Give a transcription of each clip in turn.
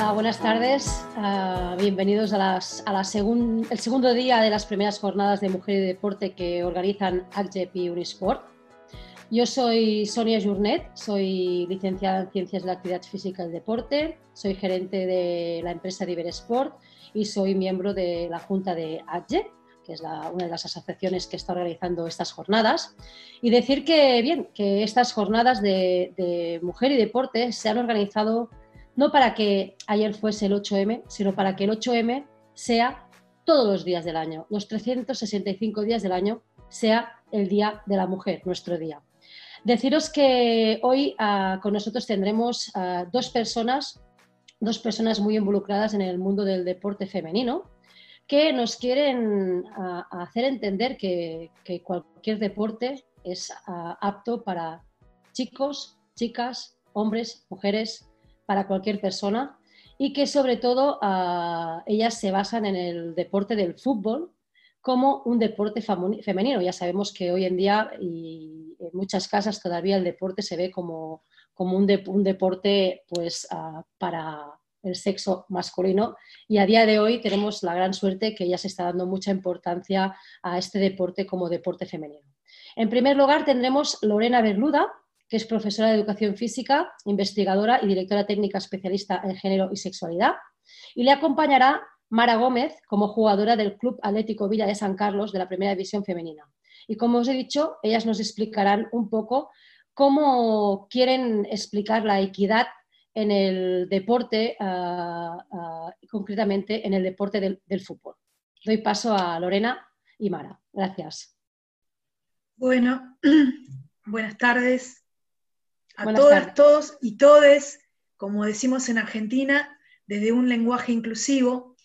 Hola, buenas tardes. Uh, bienvenidos a, las, a la segun, el segundo día de las primeras jornadas de Mujer y Deporte que organizan ACJEP y Unisport. Yo soy Sonia Journet, soy licenciada en Ciencias de la Actividad Física y Deporte, soy gerente de la empresa Diversport y soy miembro de la Junta de ACJEP que es la, una de las asociaciones que está organizando estas jornadas. Y decir que, bien, que estas jornadas de, de mujer y deporte se han organizado no para que ayer fuese el 8M, sino para que el 8M sea todos los días del año, los 365 días del año, sea el Día de la Mujer, nuestro día. Deciros que hoy uh, con nosotros tendremos uh, dos personas, dos personas muy involucradas en el mundo del deporte femenino, que nos quieren uh, hacer entender que, cualquier deporte es apto para chicos, chicas, hombres, mujeres, para cualquier persona y que sobre todo uh, ellas se basan en el deporte del fútbol como un deporte femenino. Ya sabemos que hoy en día y en muchas casas todavía el deporte se ve como, como un, de, un, deporte pues, uh, para el sexo masculino y a día de hoy tenemos la gran suerte que ya se está dando mucha importancia a este deporte como deporte femenino. En primer lugar tendremos Lorena Berluda, que es profesora de educación física, investigadora y directora técnica especialista en género y sexualidad. Y le acompañará Mara Gómez como jugadora del Club Atlético Villa de San Carlos de la Primera División Femenina. Y como os he dicho, ellas nos explicarán un poco cómo quieren explicar la equidad en el deporte, uh, uh, concretamente en el deporte del fútbol. Doy paso a Lorena y Mara. Gracias. Bueno, buenas tardes a Buenas todas, tardes. todos y todes, como decimos en Argentina, desde un lenguaje inclusivo.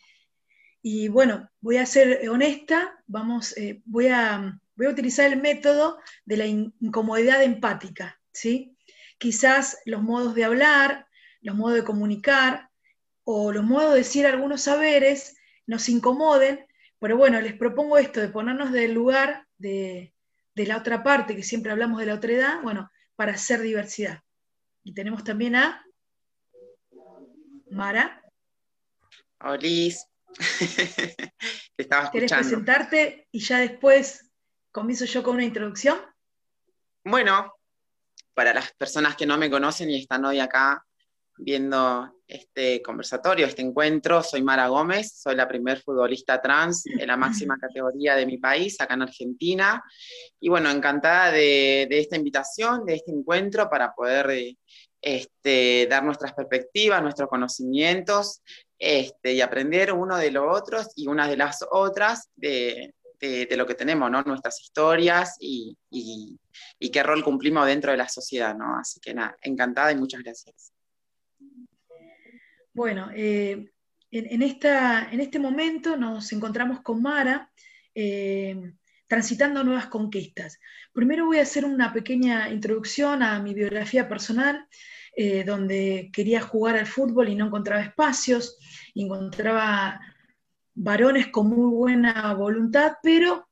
Y bueno, voy a ser honesta, vamos, eh, voy, a, voy, a, utilizar el método de la incomodidad empática, ¿sí? Quizás los modos de hablar, los modos de comunicar o los modos de decir algunos saberes nos incomoden, pero bueno, les propongo esto de ponernos del lugar de, de la otra parte, que siempre hablamos de la otra edad, bueno, para hacer diversidad. Y tenemos también a Mara. Olis. Te estaba escuchando. ¿Quieres presentarte y ya después comienzo yo con una introducción? Bueno, para las personas que no me conocen y están hoy acá viendo este conversatorio, este encuentro. Soy Mara Gómez, soy la primer futbolista trans en la máxima categoría de mi país, acá en Argentina. Y bueno, encantada de, de esta invitación, de este encuentro para poder este, dar nuestras perspectivas, nuestros conocimientos este, y aprender uno de los otros y unas de las otras de, de, de lo que tenemos, ¿no? nuestras historias y, qué rol cumplimos dentro de la sociedad. ¿no? Así que nada, encantada y muchas gracias. Bueno, eh, en, este momento nos encontramos con Mara eh, transitando nuevas conquistas. Primero voy a hacer una pequeña introducción a mi biografía personal, eh, donde quería jugar al fútbol y no encontraba espacios, encontraba varones con muy buena voluntad, pero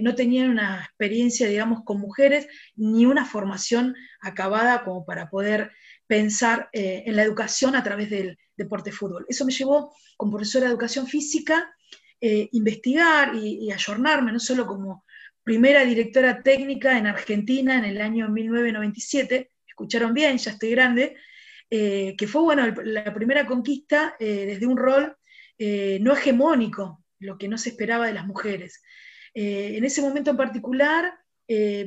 no tenían una experiencia, digamos, con mujeres, ni una formación acabada como para poder pensar eh, en la educación a través del deporte fútbol. Eso me llevó, como profesora de educación física, eh, investigar y, y, ayornarme, no solo como primera directora técnica en Argentina en el año 1997, escucharon bien, ya estoy grande, eh, que fue bueno, la primera conquista eh, desde un rol eh, no hegemónico, lo que no se esperaba de las mujeres. Eh, en ese momento en particular,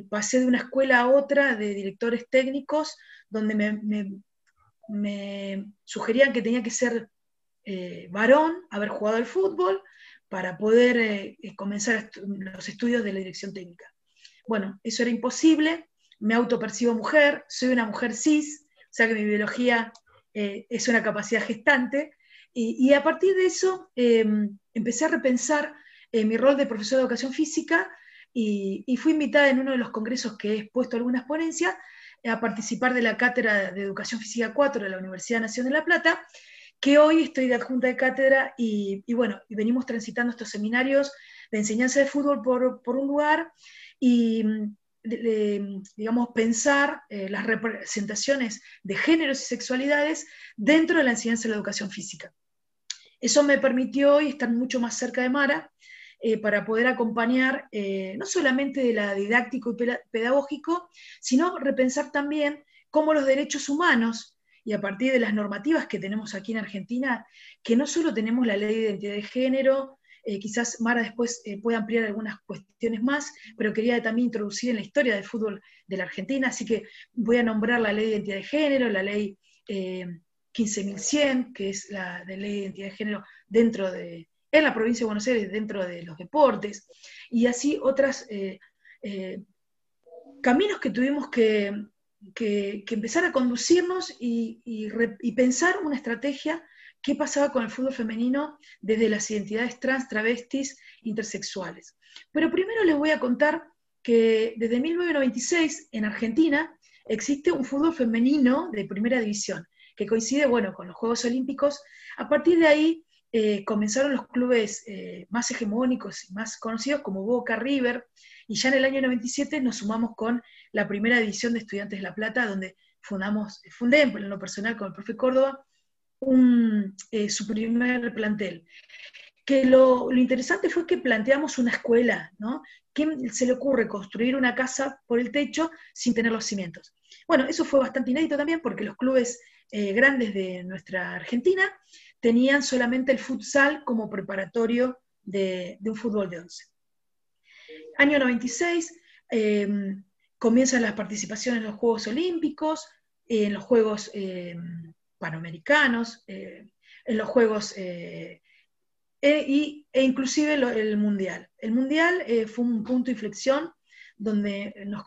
pasé de una escuela a otra de directores técnicos donde me, sugerían que tenía que ser eh, varón, haber jugado al fútbol, para poder eh, comenzar estu los estudios de la dirección técnica. Bueno, eso era imposible, me autopercibo mujer, soy una mujer cis, o sea que mi biología eh, es una capacidad gestante, y, a partir de eso em, empecé a repensar eh, mi rol de profesor de educación física y, y, fui invitada en uno de los congresos que he expuesto algunas ponencias a participar de la Cátedra de Educación Física 4 de la Universidad Nacional de La Plata, que hoy estoy de adjunta de cátedra y, bueno, y venimos transitando estos seminarios de enseñanza de fútbol por, un lugar y, digamos, pensar eh, las representaciones de géneros y sexualidades dentro de la enseñanza de la educación física. Eso me permitió hoy estar mucho más cerca de Mara eh, para poder acompañar eh, no solamente de la didáctico y pedagógico, sino repensar también cómo los derechos humanos y a partir de las normativas que tenemos aquí en Argentina, que no solo tenemos la ley de identidad de género, eh, quizás Mara después pueda ampliar algunas cuestiones más, pero quería también introducir en la historia del fútbol de la Argentina, así que voy a nombrar la ley de identidad de género, la ley 15.100, eh, que es la de ley de identidad de género dentro de, en la provincia de Buenos Aires, dentro de los deportes, y así otras caminos que tuvimos que, empezar a conducirnos y, y pensar una estrategia qué pasaba con el fútbol femenino desde las identidades trans, travestis, intersexuales. Pero primero les voy a contar que desde 1996 en Argentina existe un fútbol femenino de primera división, que coincide, bueno, con los Juegos Olímpicos. A partir de ahí eh, comenzaron los clubes eh, más hegemónicos y más conocidos como Boca, River, y ya en el año 97 nos sumamos con la primera división de Estudiantes de La Plata, donde fundamos, fundé en lo personal con el profe Córdoba, eh, su primer plantel. Que lo, interesante fue que planteamos una escuela, ¿no? ¿Quién se le ocurre construir una casa por el techo sin tener los cimientos? Bueno, eso fue bastante inédito también porque los clubes grandes de nuestra Argentina tenían solamente el futsal como preparatorio de, un fútbol de once. Año 96, eh, comienzan las participaciones en los Juegos Olímpicos, en los Juegos panamericanos, eh, en los Juegos eh, e, e, inclusive el Mundial. El Mundial eh, fue un punto de inflexión donde nos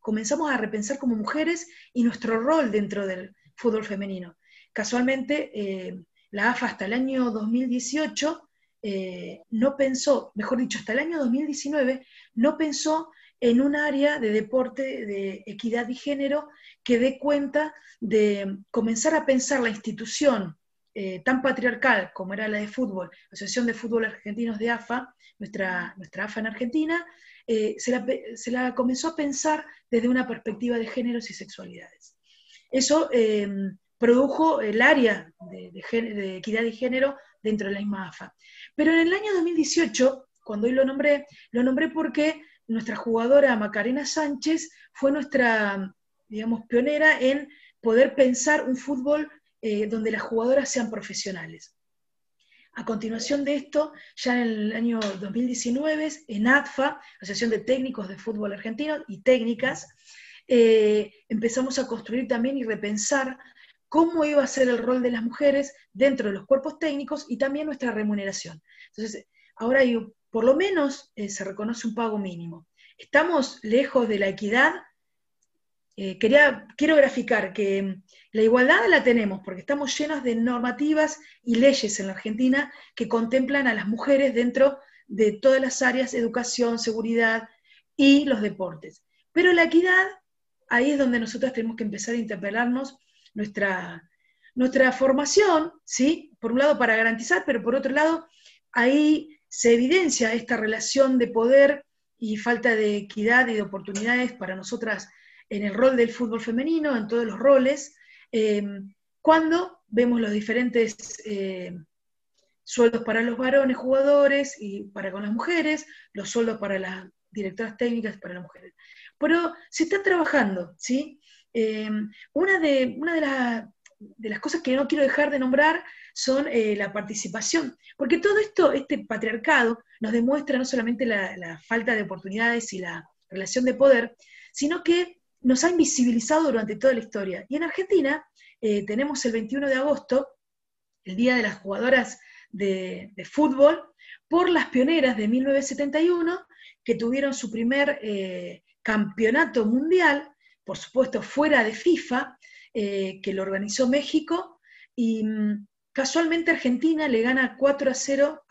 comenzamos a repensar como mujeres y nuestro rol dentro del fútbol femenino. Casualmente, la AFA hasta el año 2018 no pensó, mejor dicho, hasta el año 2019, no pensó en un área de deporte de equidad y género que dé cuenta de comenzar a pensar la institución eh, tan patriarcal como era la de fútbol, la Asociación de Fútbol Argentinos de AFA, nuestra, nuestra AFA en Argentina, eh, se, la, comenzó a pensar desde una perspectiva de géneros y sexualidades. Eso eh, produjo el área de, de, equidad y género dentro de la misma AFA. Pero en el año 2018, cuando hoy lo nombré, lo nombré porque nuestra jugadora Macarena Sánchez fue nuestra, digamos, pionera en poder pensar un fútbol eh, donde las jugadoras sean profesionales. A continuación de esto, ya en el año 2019, en ADFA, Asociación de Técnicos de Fútbol Argentino y Técnicas, eh, empezamos a construir también y repensar cómo iba a ser el rol de las mujeres dentro de los cuerpos técnicos y también nuestra remuneración. Entonces, ahora hay por lo menos eh, se reconoce un pago mínimo. Estamos lejos de la equidad. Eh, quería, quiero graficar que la igualdad la tenemos porque estamos llenos de normativas y leyes en la Argentina que contemplan a las mujeres dentro de todas las áreas, educación, seguridad y los deportes. Pero la equidad, ahí es donde nosotros tenemos que empezar a interpelarnos nuestra, nuestra formación, ¿sí? Por un lado para garantizar, pero por otro lado, ahí se evidencia esta relación de poder y falta de equidad y de oportunidades para nosotras en el rol del fútbol femenino, en todos los roles, em, cuando vemos los diferentes em, sueldos para los varones jugadores y para con las mujeres, los sueldos para las directoras técnicas para las mujeres. Pero se está trabajando, ¿sí? Em, una de, una de, de las cosas que no quiero dejar de nombrar son eh, la participación, porque todo esto, este patriarcado, nos demuestra no solamente la, falta de oportunidades y la relación de poder, sino que nos ha invisibilizado durante toda la historia. Y en Argentina eh, tenemos el 21 de agosto, el Día de las Jugadoras de, fútbol, por las pioneras de 1971, que tuvieron su primer eh, campeonato mundial, por supuesto fuera de FIFA, que lo organizó México, y mm, Casualmente Argentina le gana 4 a 0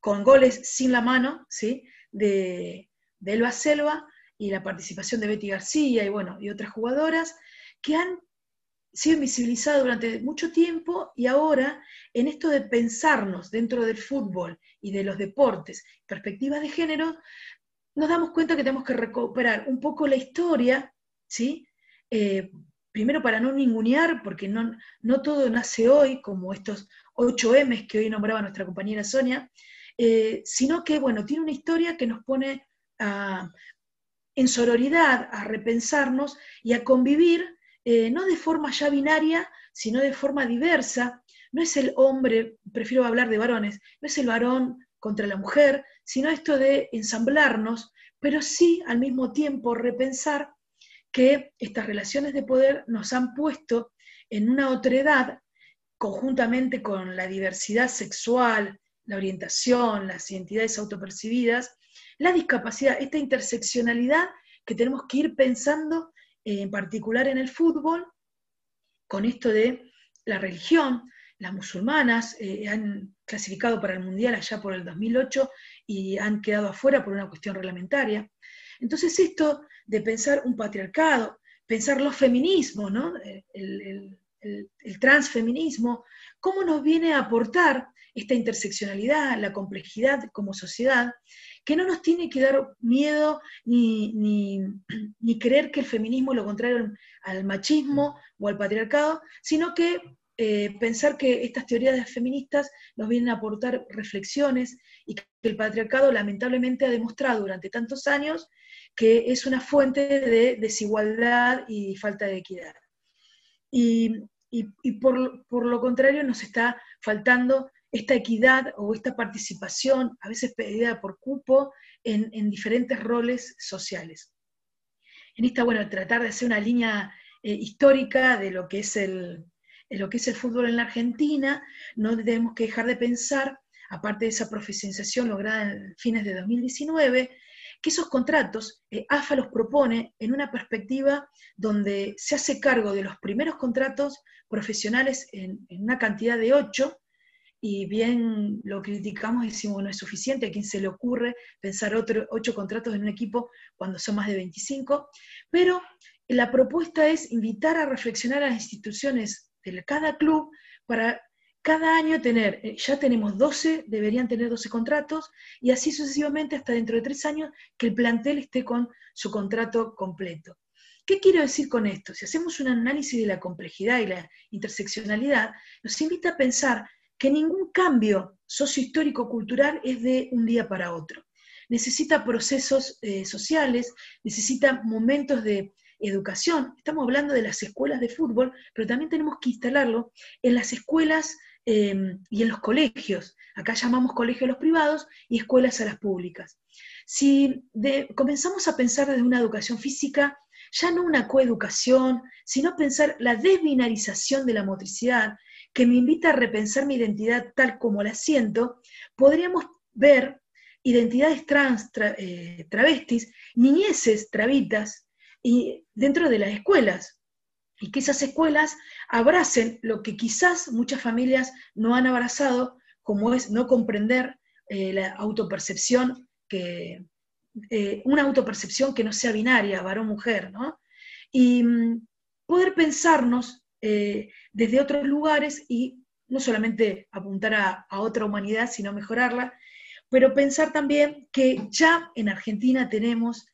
con goles sin la mano, ¿sí? De, Elba Selva y la participación de Betty García y, bueno, y otras jugadoras que han sido invisibilizadas durante mucho tiempo y ahora en esto de pensarnos dentro del fútbol y de los deportes, perspectivas de género, nos damos cuenta que tenemos que recuperar un poco la historia, ¿sí? Eh, primero para no ningunear, porque no, no todo nace hoy, como estos 8 M's que hoy nombraba nuestra compañera Sonia, eh, sino que, bueno, tiene una historia que nos pone en sororidad a repensarnos y a convivir, eh, no de forma ya binaria, sino de forma diversa. No es el hombre, prefiero hablar de varones, no es el varón contra la mujer, sino esto de ensamblarnos, pero sí al mismo tiempo repensar que estas relaciones de poder nos han puesto en una otredad conjuntamente con la diversidad sexual, la orientación, las identidades autopercibidas, la discapacidad, esta interseccionalidad que tenemos que ir pensando eh, en particular en el fútbol, con esto de la religión, las musulmanas eh, han clasificado para el Mundial allá por el 2008 y han quedado afuera por una cuestión reglamentaria. Entonces esto de pensar un patriarcado, pensar los feminismos, ¿no? el, transfeminismo, cómo nos viene a aportar esta interseccionalidad, la complejidad como sociedad, que no nos tiene que dar miedo ni, ni, creer que el feminismo es lo contrario al machismo o al patriarcado, sino que eh, pensar que estas teorías feministas nos vienen a aportar reflexiones y que el patriarcado lamentablemente ha demostrado durante tantos años que es una fuente de desigualdad y falta de equidad. Y, por, lo contrario nos está faltando esta equidad o esta participación, a veces pedida por cupo, en, diferentes roles sociales. En esta, bueno, tratar de hacer una línea eh, histórica de lo que es el, lo que es el fútbol en la Argentina, no tenemos que dejar de pensar, aparte de esa profesionalización lograda en fines de 2019, que esos contratos eh, AFA los propone en una perspectiva donde se hace cargo de los primeros contratos profesionales en, una cantidad de ocho, y bien lo criticamos y decimos no es suficiente, a quién se le ocurre pensar otro, ocho contratos en un equipo cuando son más de 25, pero la propuesta es invitar a reflexionar a las instituciones cada club para cada año tener, eh, ya tenemos 12, deberían tener 12 contratos, y así sucesivamente hasta dentro de tres años que el plantel esté con su contrato completo. ¿Qué quiero decir con esto? Si hacemos un análisis de la complejidad y la interseccionalidad, nos invita a pensar que ningún cambio sociohistórico-cultural es de un día para otro. Necesita procesos eh, sociales, necesita momentos de educación. Estamos hablando de las escuelas de fútbol, pero también tenemos que instalarlo en las escuelas Em, y en los colegios. Acá llamamos colegios a los privados y escuelas a las públicas. Si comenzamos a pensar desde una educación física, ya no una coeducación, sino pensar la desbinarización de la motricidad, que me invita a repensar mi identidad tal como la siento, podríamos ver identidades trans, eh, travestis, niñeces travitas, y dentro de las escuelas, y que esas escuelas abracen lo que quizás muchas familias no han abrazado, como es no comprender eh, la autopercepción, que, eh, una autopercepción que no sea binaria, varón-mujer, ¿no? Y mm, poder pensarnos eh, desde otros lugares y no solamente apuntar a, a otra humanidad, sino mejorarla, pero pensar también que ya en Argentina tenemos,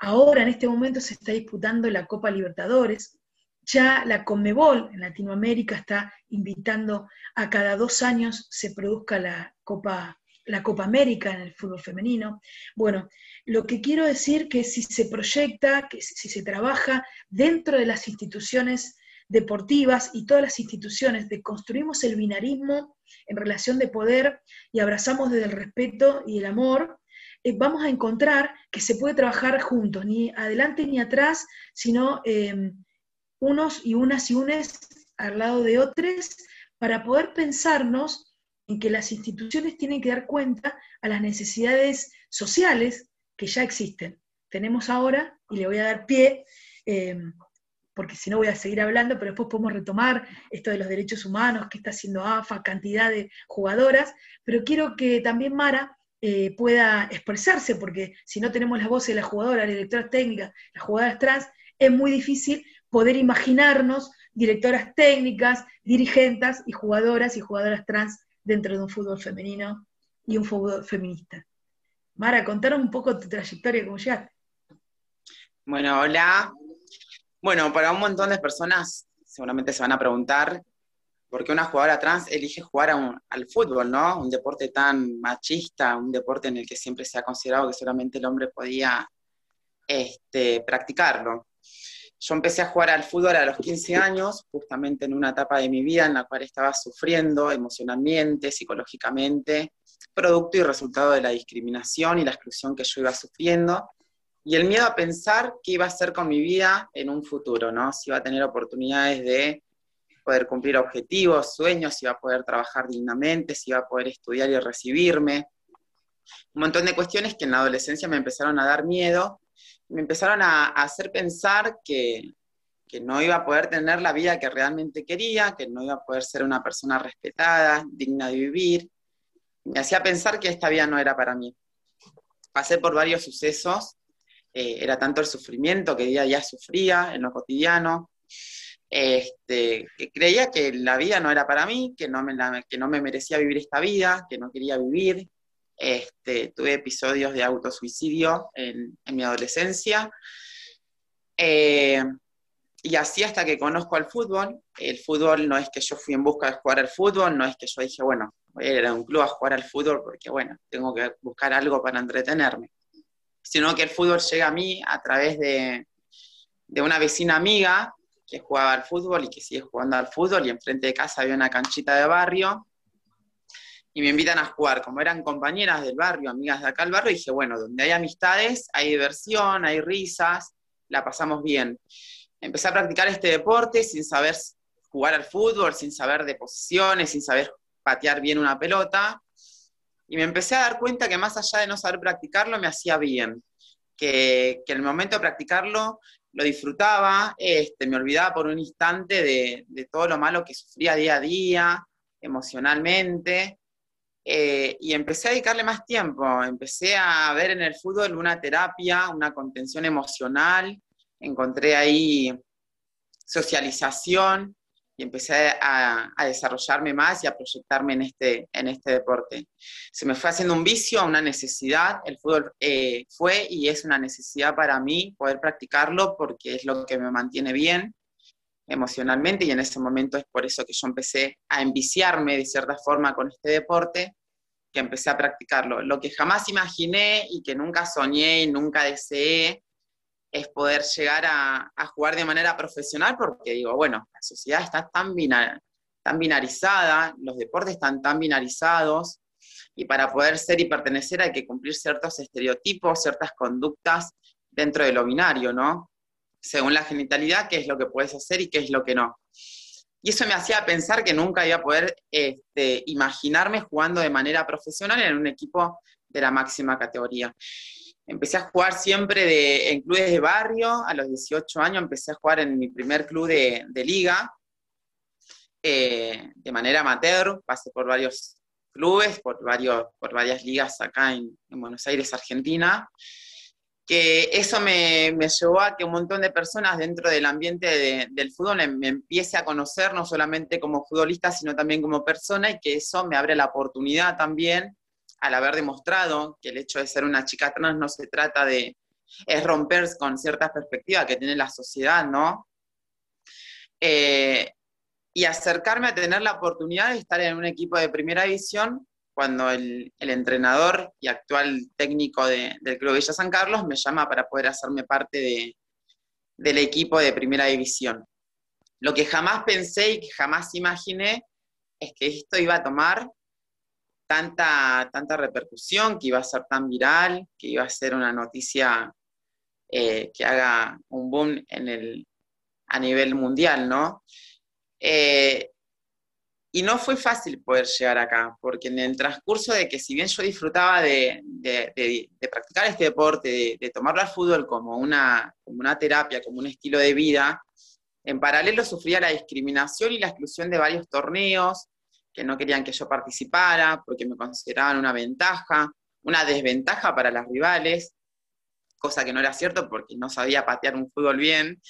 ahora en este momento se está disputando la Copa Libertadores, ya la Conmebol en Latinoamérica está invitando a cada dos años se produzca la Copa, la Copa América en el fútbol femenino. Bueno, lo que quiero decir que si se proyecta, que si se trabaja dentro de las instituciones deportivas y todas las instituciones, construimos el binarismo en relación de poder y abrazamos desde el respeto y el amor, eh, vamos a encontrar que se puede trabajar juntos, ni adelante ni atrás, sino eh, unos y unas y unes al lado de otros para poder pensarnos en que las instituciones tienen que dar cuenta a las necesidades sociales que ya existen. Tenemos ahora, y le voy a dar pie, eh, porque si no voy a seguir hablando, pero después podemos retomar esto de los derechos humanos, que está haciendo AFA, cantidad de jugadoras, pero quiero que también Mara eh, pueda expresarse, porque si no tenemos la voz de la jugadora, la directora técnica, las jugadoras trans, es muy difícil poder imaginarnos directoras técnicas, dirigentes y jugadoras y jugadoras trans dentro de un fútbol femenino y un fútbol feminista. Mara, contanos un poco tu trayectoria, cómo llegaste. Bueno, hola. Bueno, para un montón de personas seguramente se van a preguntar por qué una jugadora trans elige jugar al fútbol, ¿no? Un deporte tan machista, un deporte en el que siempre se ha considerado que solamente el hombre podía este, practicarlo. Yo empecé a jugar al fútbol a los 15 años, justamente en una etapa de mi vida en la cual estaba sufriendo emocionalmente, psicológicamente, producto y resultado de la discriminación y la exclusión que yo iba sufriendo, y el miedo a pensar qué iba a hacer con mi vida en un futuro, ¿no? Si iba a tener oportunidades de poder cumplir objetivos, sueños, si iba a poder trabajar dignamente, si iba a poder estudiar y recibirme. Un montón de cuestiones que en la adolescencia me empezaron a dar miedo me empezaron a, hacer pensar que, no iba a poder tener la vida que realmente quería, que no iba a poder ser una persona respetada, digna de vivir. Me hacía pensar que esta vida no era para mí. Pasé por varios sucesos, eh, era tanto el sufrimiento que día a día sufría en lo cotidiano, este, que creía que la vida no era para mí, que no, me que no me merecía vivir esta vida, que no quería vivir, este, tuve episodios de autosuicidio en, mi adolescencia. Eh, y así hasta que conozco al fútbol. El fútbol no es que yo fui en busca de jugar al fútbol, no es que yo dije, bueno, voy a ir a un club a jugar al fútbol porque, bueno, tengo que buscar algo para entretenerme. Sino que el fútbol llega a mí a través de, de una vecina amiga que jugaba al fútbol y que sigue jugando al fútbol y enfrente de casa había una canchita de barrio y me invitan a jugar. Como eran compañeras del barrio, amigas de acá del barrio, dije, bueno, donde hay amistades, hay diversión, hay risas, la pasamos bien. Empecé a practicar este deporte sin saber jugar al fútbol, sin saber de posiciones, sin saber patear bien una pelota. Y me empecé a dar cuenta que más allá de no saber practicarlo, me hacía bien. Que, que en el momento de practicarlo lo disfrutaba, este, me olvidaba por un instante de, de todo lo malo que sufría día a día, emocionalmente, eh, y empecé a dedicarle más tiempo, empecé a ver en el fútbol una terapia, una contención emocional, encontré ahí socialización y empecé a, desarrollarme más y a proyectarme en este, en este deporte. Se me fue haciendo un vicio, una necesidad, el fútbol eh, fue y es una necesidad para mí poder practicarlo porque es lo que me mantiene bien emocionalmente y en ese momento es por eso que yo empecé a enviciarme de cierta forma con este deporte que empecé a practicarlo. Lo que jamás imaginé y que nunca soñé y nunca deseé es poder llegar a, jugar de manera profesional porque digo, bueno, la sociedad está tan, binarizada, los deportes están tan binarizados y para poder ser y pertenecer hay que cumplir ciertos estereotipos, ciertas conductas dentro de lo binario, ¿no? Según la genitalidad, qué es lo que puedes hacer y qué es lo que no. Y eso me hacía pensar que nunca iba a poder este, imaginarme jugando de manera profesional en un equipo de la máxima categoría. Empecé a jugar siempre de, en clubes de barrio, a los 18 años empecé a jugar en mi primer club de, liga, eh, de manera amateur, pasé por varios clubes, por, varios, por varias ligas acá en, en Buenos Aires, Argentina, que eso me, llevó a que un montón de personas dentro del ambiente del fútbol me, empiece a conocer, no solamente como futbolista, sino también como persona, y que eso me abre la oportunidad también, al haber demostrado que el hecho de ser una chica trans no se trata de, es romper con ciertas perspectivas que tiene la sociedad, ¿no? Eh, y acercarme a tener la oportunidad de estar en un equipo de primera división cuando el, entrenador y actual técnico del Club Villa San Carlos me llama para poder hacerme parte del equipo de primera división. Lo que jamás pensé y que jamás imaginé es que esto iba a tomar tanta, tanta repercusión, que iba a ser tan viral, que iba a ser una noticia eh, que haga un boom en el, a nivel mundial, ¿no? Eh, y no fue fácil poder llegar acá, porque en el transcurso de que si bien yo disfrutaba de, practicar este deporte, de, tomarlo al fútbol como una, como una terapia, como un estilo de vida, en paralelo sufría la discriminación y la exclusión de varios torneos no querían que yo participara porque me consideraban una ventaja, una desventaja para las rivales, cosa que no era cierto porque no sabía patear un fútbol bien.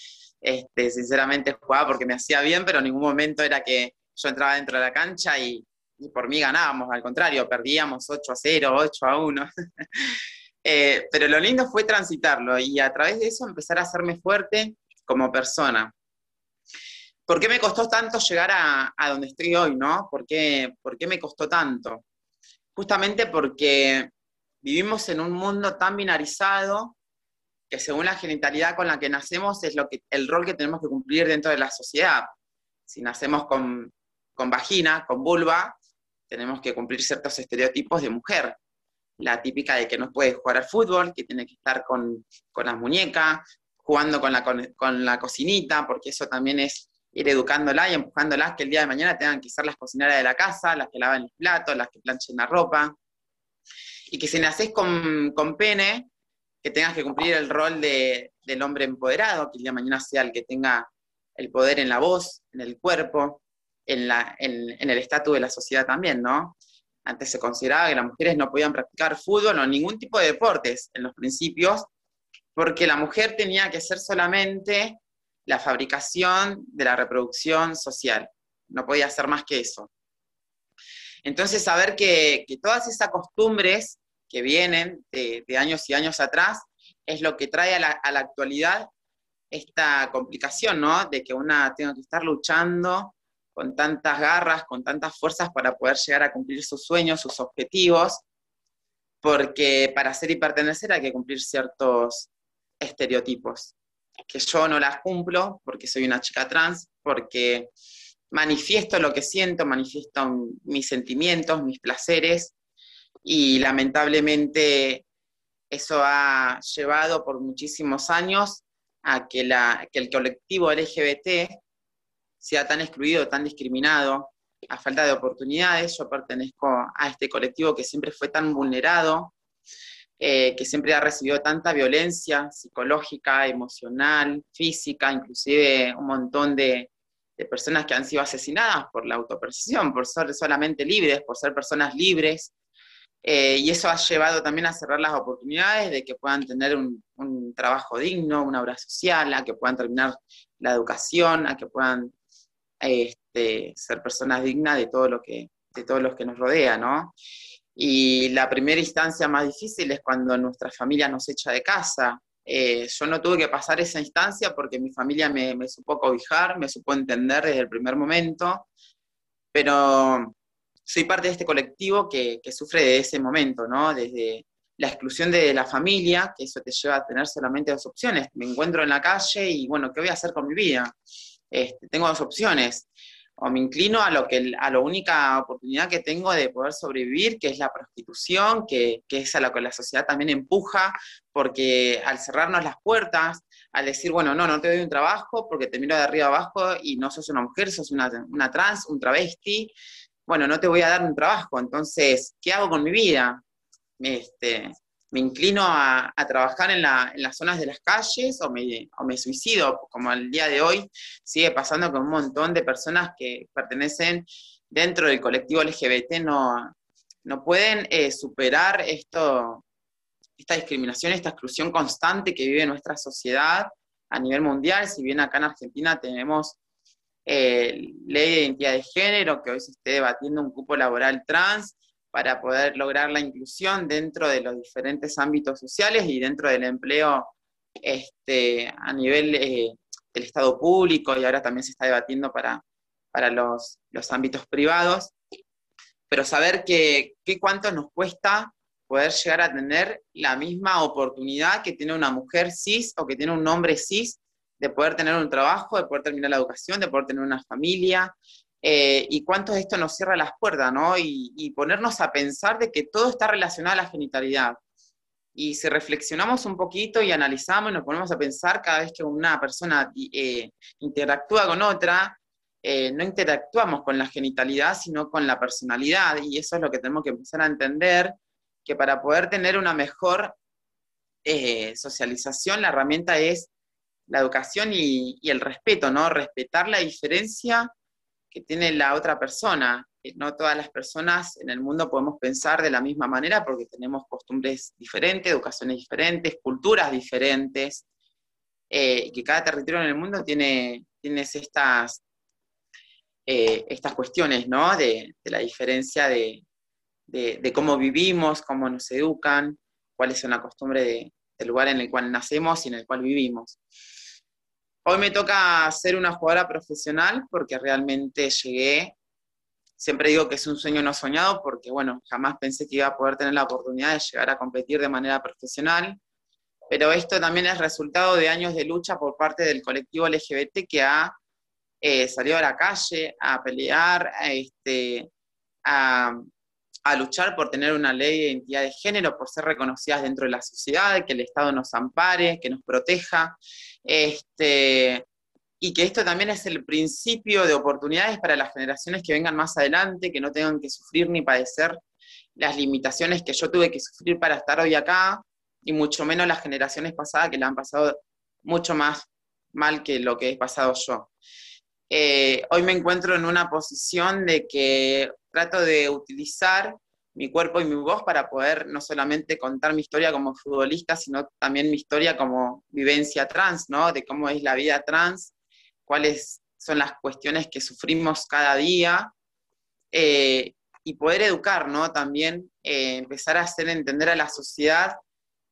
Este, sinceramente jugaba porque me hacía bien, pero en ningún momento era que yo entraba dentro de la cancha y, por mí ganábamos, al contrario, perdíamos 8 a 0, 8 a 1. Eh, pero lo lindo fue transitarlo y a través de eso empezar a hacerme fuerte como persona. ¿Por qué me costó tanto llegar a, donde estoy hoy, no? ¿Por qué, ¿Por qué me costó tanto? Justamente porque vivimos en un mundo tan binarizado que según la genitalidad con la que nacemos es lo que, el rol que tenemos que cumplir dentro de la sociedad. Si nacemos con, con vagina, con vulva, tenemos que cumplir ciertos estereotipos de mujer. La típica de que no puede jugar al fútbol, que tiene que estar con, con las muñecas, jugando con la, con, la cocinita, porque eso también es ir educándola y empujándolas que el día de mañana tengan que ser las cocineras de la casa, las que lavan los platos, las que planchen la ropa. Y que si nacés con, con pene, que tengas que cumplir el rol de, del hombre empoderado, que el día de mañana sea el que tenga el poder en la voz, en el cuerpo, en, la, en, el estatus de la sociedad también, ¿no? Antes se consideraba que las mujeres no podían practicar fútbol o ningún tipo de deportes en los principios, porque la mujer tenía que ser solamente la fabricación de la reproducción social, no podía hacer más que eso. Entonces, saber que, todas esas costumbres que vienen de, años y años atrás, es lo que trae a la, actualidad esta complicación, ¿no? De que una tenga que estar luchando con tantas garras, con tantas fuerzas para poder llegar a cumplir sus sueños, sus objetivos, porque para ser y pertenecer hay que cumplir ciertos estereotipos, que yo no las cumplo porque soy una chica trans, porque manifiesto lo que siento, manifiesto mis sentimientos, mis placeres, y lamentablemente eso ha llevado por muchísimos años a que, la, que el colectivo LGBT sea tan excluido, tan discriminado, a falta de oportunidades. Yo pertenezco a este colectivo que siempre fue tan vulnerado, eh, que siempre ha recibido tanta violencia psicológica, emocional, física, inclusive un montón de, de personas que han sido asesinadas por la autopercepción, por ser solamente libres, por ser personas libres, eh, y eso ha llevado también a cerrar las oportunidades de que puedan tener un, trabajo digno, una obra social, a que puedan terminar la educación, a que puedan este, ser personas dignas de todo lo que, de todos los que nos rodea, ¿no? Y la primera instancia más difícil es cuando nuestra familia nos echa de casa. Eh, yo no tuve que pasar esa instancia porque mi familia me, me supo cobijar, me supo entender desde el primer momento, pero soy parte de este colectivo que, sufre de ese momento, ¿no? Desde la exclusión de la familia, que eso te lleva a tener solamente dos opciones. Me encuentro en la calle y, bueno, ¿qué voy a hacer con mi vida? Este, tengo dos opciones. O me inclino a lo que a la única oportunidad que tengo de poder sobrevivir, que es la prostitución, que, que es a lo que la sociedad también empuja, porque al cerrarnos las puertas, al decir, bueno, no, no te doy un trabajo porque te miro de arriba abajo y no sos una mujer, sos una, una trans, un travesti, bueno, no te voy a dar un trabajo, entonces, ¿qué hago con mi vida? Este, me inclino a, trabajar en, las zonas de las calles o me, suicido, como el día de hoy sigue pasando con un montón de personas que pertenecen dentro del colectivo LGBT, no, no pueden eh, superar esto, esta discriminación, esta exclusión constante que vive nuestra sociedad a nivel mundial, si bien acá en Argentina tenemos eh, ley de identidad de género, que hoy se esté debatiendo un cupo laboral trans para poder lograr la inclusión dentro de los diferentes ámbitos sociales y dentro del empleo este, a nivel eh, del Estado público y ahora también se está debatiendo para, para los, los ámbitos privados. Pero saber que, que cuánto nos cuesta poder llegar a tener la misma oportunidad que tiene una mujer cis o que tiene un hombre cis de poder tener un trabajo, de poder terminar la educación, de poder tener una familia, eh, y cuánto esto nos cierra las puertas, ¿no? Y, ponernos a pensar de que todo está relacionado a la genitalidad. Y si reflexionamos un poquito y analizamos y nos ponemos a pensar cada vez que una persona eh, interactúa con otra, eh, no interactuamos con la genitalidad, sino con la personalidad. Y eso es lo que tenemos que empezar a entender, que para poder tener una mejor socialización, la herramienta es la educación y, el respeto, ¿no? Respetar la diferencia que tiene la otra persona. No todas las personas en el mundo podemos pensar de la misma manera porque tenemos costumbres diferentes, educaciones diferentes, culturas diferentes, eh, y que cada territorio en el mundo tiene, tiene estas, eh, estas cuestiones, ¿no? De, la diferencia de, de, cómo vivimos, cómo nos educan, cuáles son las costumbres del lugar en el cual nacemos y en el cual vivimos. Hoy me toca ser una jugadora profesional porque realmente llegué, siempre digo que es un sueño no soñado porque, bueno, jamás pensé que iba a poder tener la oportunidad de llegar a competir de manera profesional, pero esto también es resultado de años de lucha por parte del colectivo LGBT que ha eh, salido a la calle a pelear, este, a, a luchar por tener una ley de identidad de género, por ser reconocidas dentro de la sociedad, que el Estado nos ampare, que nos proteja, este, y que esto también es el principio de oportunidades para las generaciones que vengan más adelante, que no tengan que sufrir ni padecer las limitaciones que yo tuve que sufrir para estar hoy acá, y mucho menos las generaciones pasadas que la han pasado mucho más mal que lo que he pasado yo. Eh, hoy me encuentro en una posición de que trato de utilizar mi cuerpo y mi voz para poder no solamente contar mi historia como futbolista, sino también mi historia como vivencia trans, ¿no? De cómo es la vida trans, cuáles son las cuestiones que sufrimos cada día, eh, y poder educar, ¿no? También eh, empezar a hacer entender a la sociedad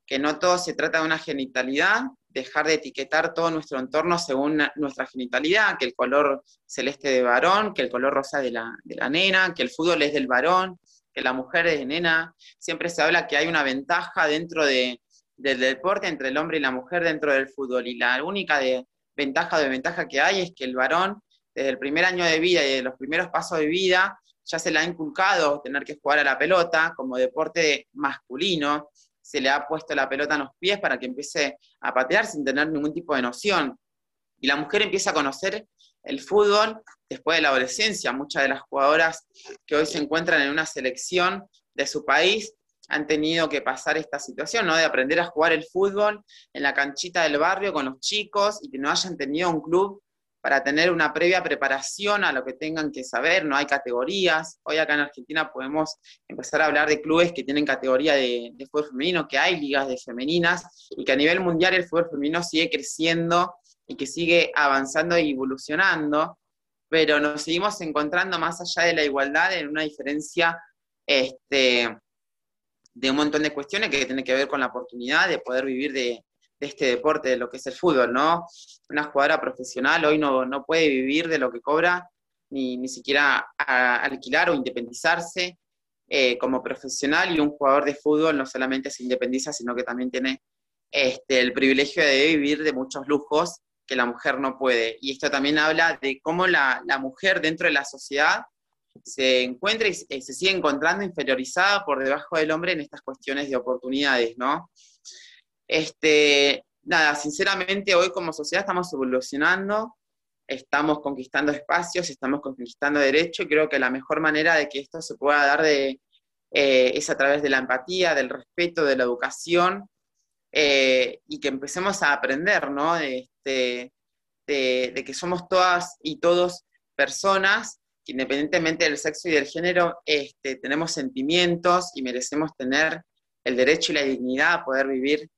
que no todo se trata de una genitalidad, dejar de etiquetar todo nuestro entorno según nuestra genitalidad, que el color celeste de varón, que el color rosa de la, nena, que el fútbol es del varón, que la mujer es de nena. Siempre se habla que hay una ventaja dentro de, del deporte entre el hombre y la mujer dentro del fútbol. Y la única de, ventaja o desventaja que hay es que el varón, desde el primer año de vida y de los primeros pasos de vida, ya se le ha inculcado tener que jugar a la pelota como deporte masculino se le ha puesto la pelota en los pies para que empiece a patear sin tener ningún tipo de noción. Y la mujer empieza a conocer el fútbol después de la adolescencia. Muchas de las jugadoras que hoy se encuentran en una selección de su país han tenido que pasar esta situación, ¿no? De aprender a jugar el fútbol en la canchita del barrio con los chicos y que no hayan tenido un club para tener una previa preparación a lo que tengan que saber, no hay categorías. Hoy acá en Argentina podemos empezar a hablar de clubes que tienen categoría de, fútbol femenino, que hay ligas de femeninas y que a nivel mundial el fútbol femenino sigue creciendo y que sigue avanzando y evolucionando, pero nos seguimos encontrando más allá de la igualdad en una diferencia este, de un montón de cuestiones que tienen que ver con la oportunidad de poder vivir de, de este deporte, de lo que es el fútbol, ¿no? Una jugadora profesional hoy no, no puede vivir de lo que cobra, ni, ni siquiera alquilar o independizarse eh, como profesional, y un jugador de fútbol no solamente se independiza, sino que también tiene este, el privilegio de vivir de muchos lujos que la mujer no puede. Y esto también habla de cómo la, la mujer dentro de la sociedad se encuentra y se sigue encontrando inferiorizada por debajo del hombre en estas cuestiones de oportunidades, ¿no? Este, nada, sinceramente hoy como sociedad estamos evolucionando, estamos conquistando espacios, estamos conquistando derechos creo que la mejor manera de que esto se pueda dar de, eh, es a través de la empatía, del respeto, de la educación eh, y que empecemos a aprender, ¿no? De, este, de, que somos todas y todos personas que independientemente del sexo y del género, este, tenemos sentimientos y merecemos tener el derecho y la dignidad a poder vivir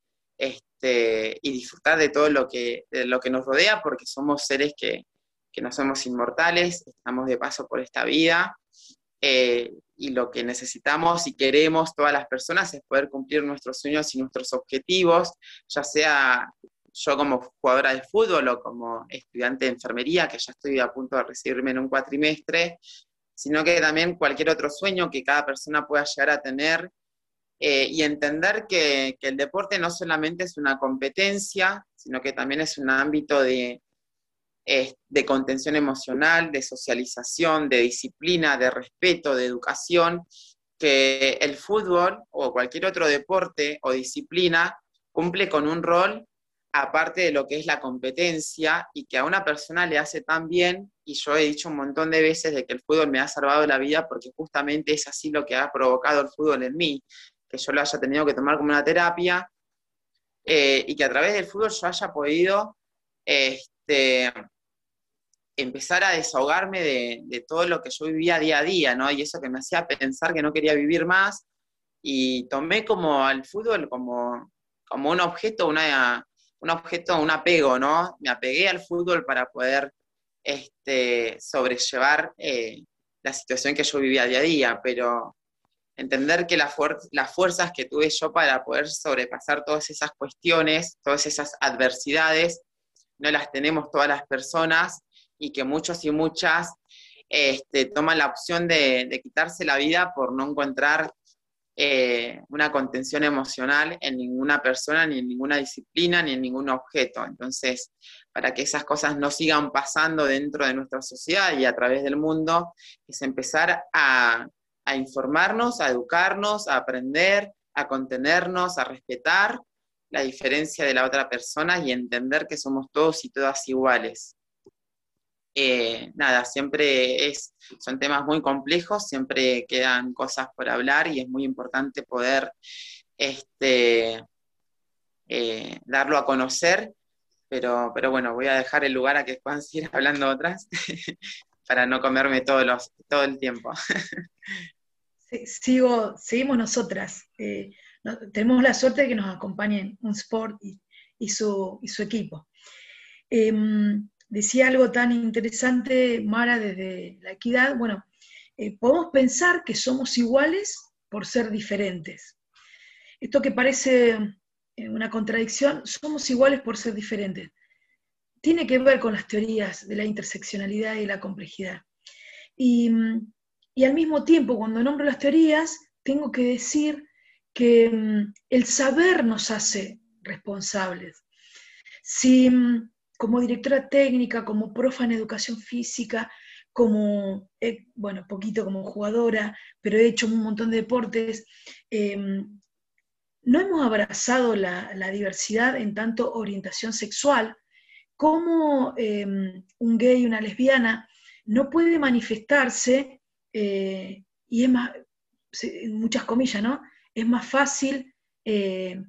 este, y disfrutar de todo lo que, lo que nos rodea, porque somos seres que, no somos inmortales, estamos de paso por esta vida, eh, y lo que necesitamos y queremos todas las personas es poder cumplir nuestros sueños y nuestros objetivos, ya sea yo como jugadora de fútbol o como estudiante de enfermería, que ya estoy a punto de recibirme en un cuatrimestre, sino que también cualquier otro sueño que cada persona pueda llegar a tener eh, y entender que, el deporte no solamente es una competencia, sino que también es un ámbito de, de contención emocional, de socialización, de disciplina, de respeto, de educación, que el fútbol o cualquier otro deporte o disciplina cumple con un rol aparte de lo que es la competencia y que a una persona le hace tan bien, y yo he dicho un montón de veces de que el fútbol me ha salvado la vida porque justamente es así lo que ha provocado el fútbol en mí, que yo lo haya tenido que tomar como una terapia eh, y que a través del fútbol yo haya podido este, empezar a desahogarme de, todo lo que yo vivía día a día, ¿no? Y eso que me hacía pensar que no quería vivir más y tomé como al fútbol como, como un objeto, una, un objeto, un apego, ¿no? Me apegué al fútbol para poder este, sobrellevar eh, la situación que yo vivía día a día, pero entender que las fuerzas que tuve yo para poder sobrepasar todas esas cuestiones, todas esas adversidades, no las tenemos todas las personas y que muchos y muchas este, toman la opción de, quitarse la vida por no encontrar eh, una contención emocional en ninguna persona, ni en ninguna disciplina, ni en ningún objeto. Entonces, para que esas cosas no sigan pasando dentro de nuestra sociedad y a través del mundo, es empezar a, a informarnos, a educarnos, a aprender, a contenernos, a respetar la diferencia de la otra persona y entender que somos todos y todas iguales. Eh, nada, siempre es, son temas muy complejos, siempre quedan cosas por hablar y es muy importante poder este, eh, darlo a conocer, pero, pero bueno, voy a dejar el lugar a que puedan seguir hablando otras para no comerme todo el tiempo. sigo, seguimos nosotras. Eh, tenemos la suerte de que nos acompañen un sport y, su, equipo. Em, decía algo tan interesante, Mara, desde la equidad. Bueno, eh, podemos pensar que somos iguales por ser diferentes. Esto que parece eh, una contradicción, somos iguales por ser diferentes. Tiene que ver con las teorías de la interseccionalidad y la complejidad. Y, y al mismo tiempo, cuando nombro las teorías, tengo que decir que mm, el saber nos hace responsables. Si mm, como directora técnica, como profa en educación física, como, eh, bueno, poquito como jugadora, pero he hecho un montón de deportes. Em, no hemos abrazado la, diversidad en tanto orientación sexual, como em, un gay, una lesbiana, no puede manifestarse, eh, y es más, muchas comillas, ¿no? Es más fácil eh,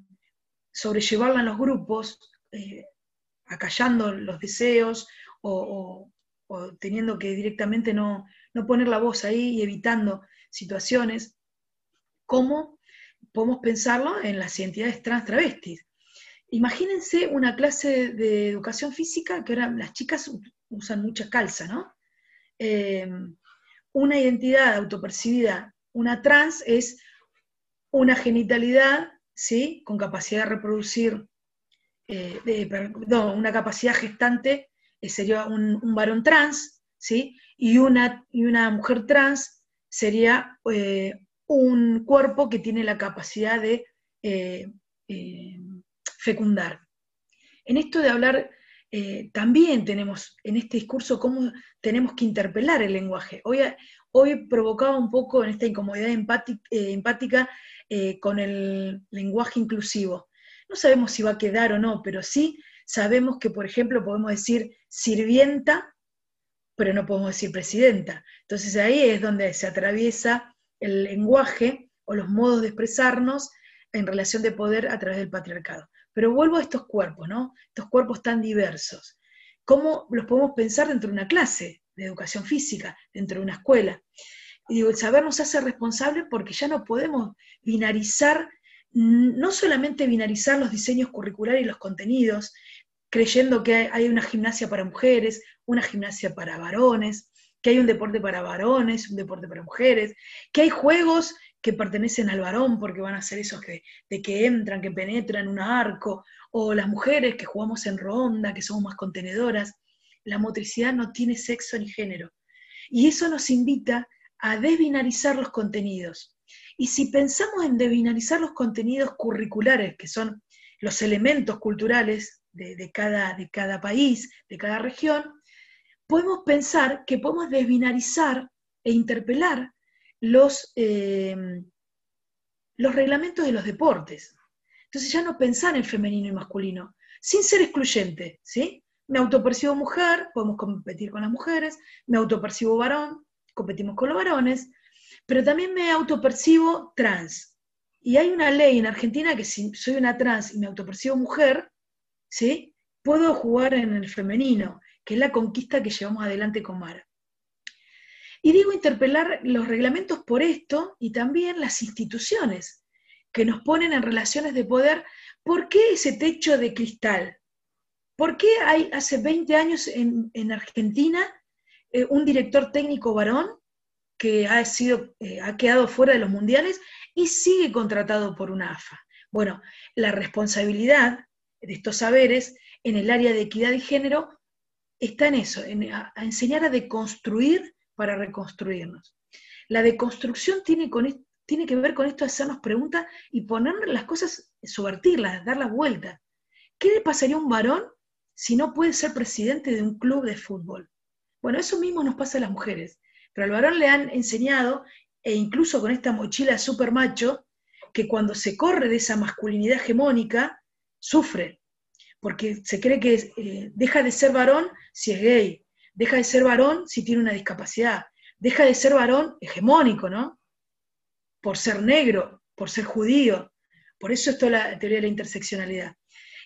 sobrellevarla en los grupos, acallando los deseos o, teniendo que directamente no, poner la voz ahí y evitando situaciones, ¿cómo podemos pensarlo en las identidades trans travestis? Imagínense una clase de educación física que ahora las chicas usan mucha calza, ¿no? Eh, una identidad autopercibida, una trans es una genitalidad, ¿sí? Con capacidad de reproducir eh, una capacidad gestante eh, sería un, varón trans, ¿sí? Y una, y una mujer trans sería eh, un cuerpo que tiene la capacidad de fecundar. En esto de hablar, también tenemos en este discurso cómo tenemos que interpelar el lenguaje. Hoy, hoy provocaba un poco en esta incomodidad empática con el lenguaje inclusivo no sabemos si va a quedar o no, pero sí sabemos que, por ejemplo, podemos decir sirvienta, pero no podemos decir presidenta. Entonces ahí es donde se atraviesa el lenguaje o los modos de expresarnos en relación de poder a través del patriarcado. Pero vuelvo a estos cuerpos, ¿no? Estos cuerpos tan diversos. ¿Cómo los podemos pensar dentro de una clase de educación física, dentro de una escuela? Y digo, el saber nos hace responsable porque ya no podemos binarizar no solamente binarizar los diseños curriculares y los contenidos, creyendo que hay una gimnasia para mujeres, una gimnasia para varones, que hay un deporte para varones, un deporte para mujeres, que hay juegos que pertenecen al varón porque van a ser esos que, de que entran, que penetran un arco, o las mujeres que jugamos en ronda, que somos más contenedoras. La motricidad no tiene sexo ni género. Y eso nos invita a desbinarizar los contenidos. Y si pensamos en debinarizar los contenidos curriculares, que son los elementos culturales de, cada, de cada país, de cada región, podemos pensar que podemos desbinarizar e interpelar los, eh, los reglamentos de los deportes. Entonces ya no pensar en femenino y masculino, sin ser excluyente, ¿sí? Me autopercibo mujer, podemos competir con las mujeres, me autopercibo varón, competimos con los varones, pero también me autopercibo trans. Y hay una ley en Argentina que si soy una trans y me autopercibo mujer, ¿sí? puedo jugar en el femenino, que es la conquista que llevamos adelante con Mara. Y digo interpelar los reglamentos por esto y también las instituciones que nos ponen en relaciones de poder. ¿Por qué ese techo de cristal? ¿Por qué hay hace 20 años en, Argentina eh, un director técnico varón que ha, sido, eh, ha quedado fuera de los mundiales y sigue contratado por una AFA. Bueno, la responsabilidad de estos saberes en el área de equidad y género está en eso, en a, enseñar a deconstruir para reconstruirnos. La deconstrucción tiene, que ver con esto de hacernos preguntas y poner las cosas, subvertirlas, dar la vuelta. ¿Qué le pasaría a un varón si no puede ser presidente de un club de fútbol? Bueno, eso mismo nos pasa a las mujeres, pero al varón le han enseñado, e incluso con esta mochila super macho, que cuando se corre de esa masculinidad hegemónica, sufre, porque se cree que eh, deja de ser varón si es gay, deja de ser varón si tiene una discapacidad, deja de ser varón hegemónico, ¿no? Por ser negro, por ser judío. Por eso es toda la teoría de la interseccionalidad.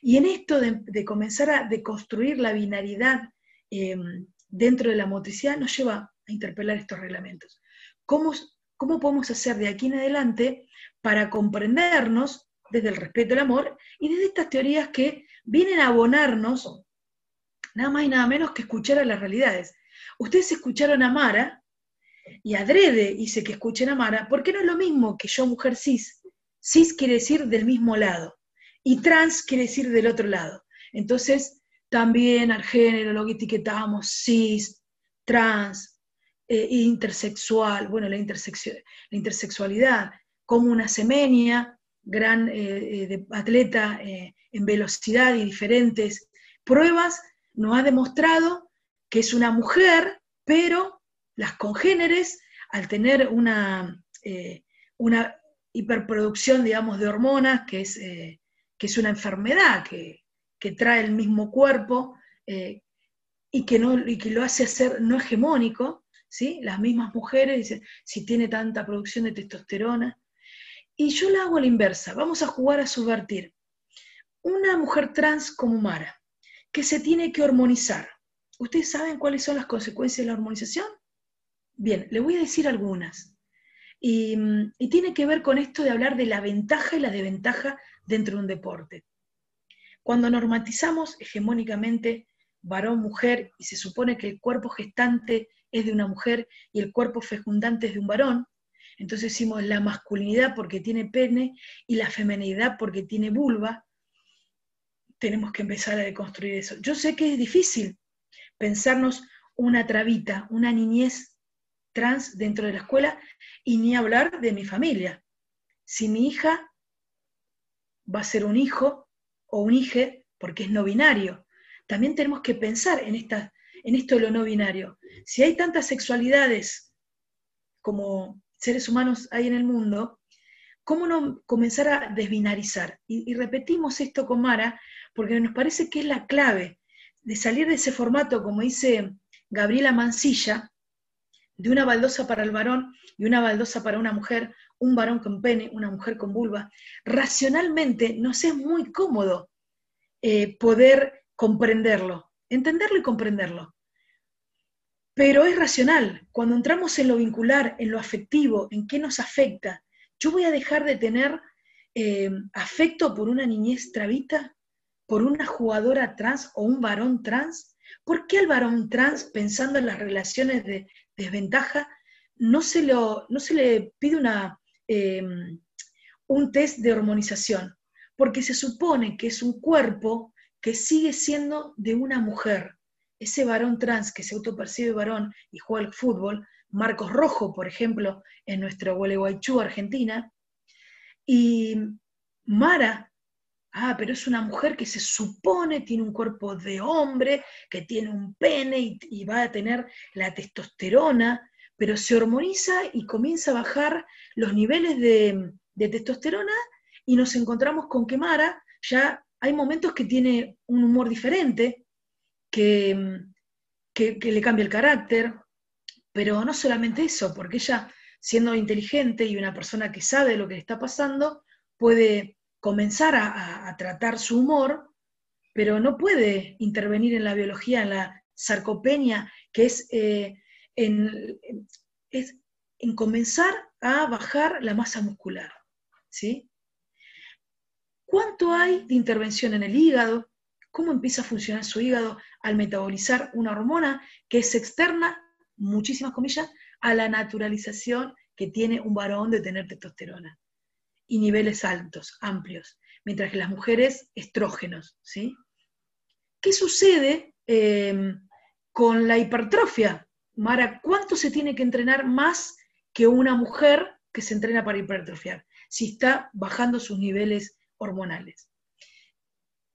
Y en esto de, comenzar a deconstruir la binaridad em, dentro de la motricidad nos lleva a interpelar estos reglamentos. ¿Cómo, ¿Cómo podemos hacer de aquí en adelante para comprendernos desde el respeto al amor y desde estas teorías que vienen a abonarnos nada más y nada menos que escuchar a las realidades. Ustedes escucharon a Mara y adrede hice que escuchen a Mara, porque no es lo mismo que yo, mujer cis. Cis quiere decir del mismo lado y trans quiere decir del otro lado. Entonces, también al género lo etiquetamos cis, trans, eh, intersexual, bueno, la, la intersexualidad, como una semenia, gran eh, eh, atleta en velocidad y diferentes pruebas, nos ha demostrado que es una mujer, pero las congéneres, al tener una, una hiperproducción, digamos, de hormonas, que es, que es una enfermedad que, que, trae el mismo cuerpo y, que no, y que lo hace ser no hegemónico, ¿sí? Las mismas mujeres dicen, si tiene tanta producción de testosterona. Y yo la hago a la inversa, vamos a jugar a subvertir. Una mujer trans como Mara, que se tiene que hormonizar. ¿Ustedes saben cuáles son las consecuencias de la hormonización? Bien, le voy a decir algunas. Y, y, tiene que ver con esto de hablar de la ventaja y la desventaja dentro de un deporte. Cuando normatizamos hegemónicamente varón-mujer y se supone que el cuerpo gestante es de una mujer y el cuerpo fecundante es de un varón. Entonces decimos la masculinidad porque tiene pene y la feminidad porque tiene vulva. Tenemos que empezar a deconstruir eso. Yo sé que es difícil pensarnos una trabita, una niñez trans dentro de la escuela y ni hablar de mi familia. Si mi hija va a ser un hijo o un hije porque es no binario, también tenemos que pensar en, esta, en esto de lo no binario. Si hay tantas sexualidades como seres humanos hay en el mundo, ¿cómo no comenzar a desbinarizar? Y, repetimos esto con Mara porque nos parece que es la clave de salir de ese formato, como dice Gabriela Mancilla, de una baldosa para el varón y una baldosa para una mujer, un varón con pene, una mujer con vulva. Racionalmente nos es muy cómodo eh, poder comprenderlo, entenderlo y comprenderlo pero es racional. Cuando entramos en lo vincular, en lo afectivo, en qué nos afecta, yo voy a dejar de tener eh, afecto por una niñez travita, por una jugadora trans o un varón trans. ¿Por qué al varón trans, pensando en las relaciones de desventaja, no se, no se le pide una, em, un test de hormonización? Porque se supone que es un cuerpo que sigue siendo de una mujer ese varón trans que se autopercibe varón y juega al fútbol, Marcos Rojo, por ejemplo, en nuestro Gualeguaychú, Argentina, y Mara, ah, pero es una mujer que se supone tiene un cuerpo de hombre, que tiene un pene y, va a tener la testosterona, pero se hormoniza y comienza a bajar los niveles de, de testosterona y nos encontramos con que Mara ya hay momentos que tiene un humor diferente, que, le cambia el carácter, pero no solamente eso, porque ella, siendo inteligente y una persona que sabe lo que le está pasando, puede comenzar a, tratar su humor, pero no puede intervenir en la biología, en la sarcopenia, que es, eh, en, es en comenzar a bajar la masa muscular. ¿sí? ¿Cuánto hay de intervención en el hígado? ¿Cómo empieza a funcionar su hígado? al metabolizar una hormona que es externa, muchísimas comillas, a la naturalización que tiene un varón de tener testosterona y niveles altos, amplios, mientras que las mujeres estrógenos, ¿sí? ¿Qué sucede em, con la hipertrofia? Mara, ¿cuánto se tiene que entrenar más que una mujer que se entrena para hipertrofiar? Si está bajando sus niveles hormonales.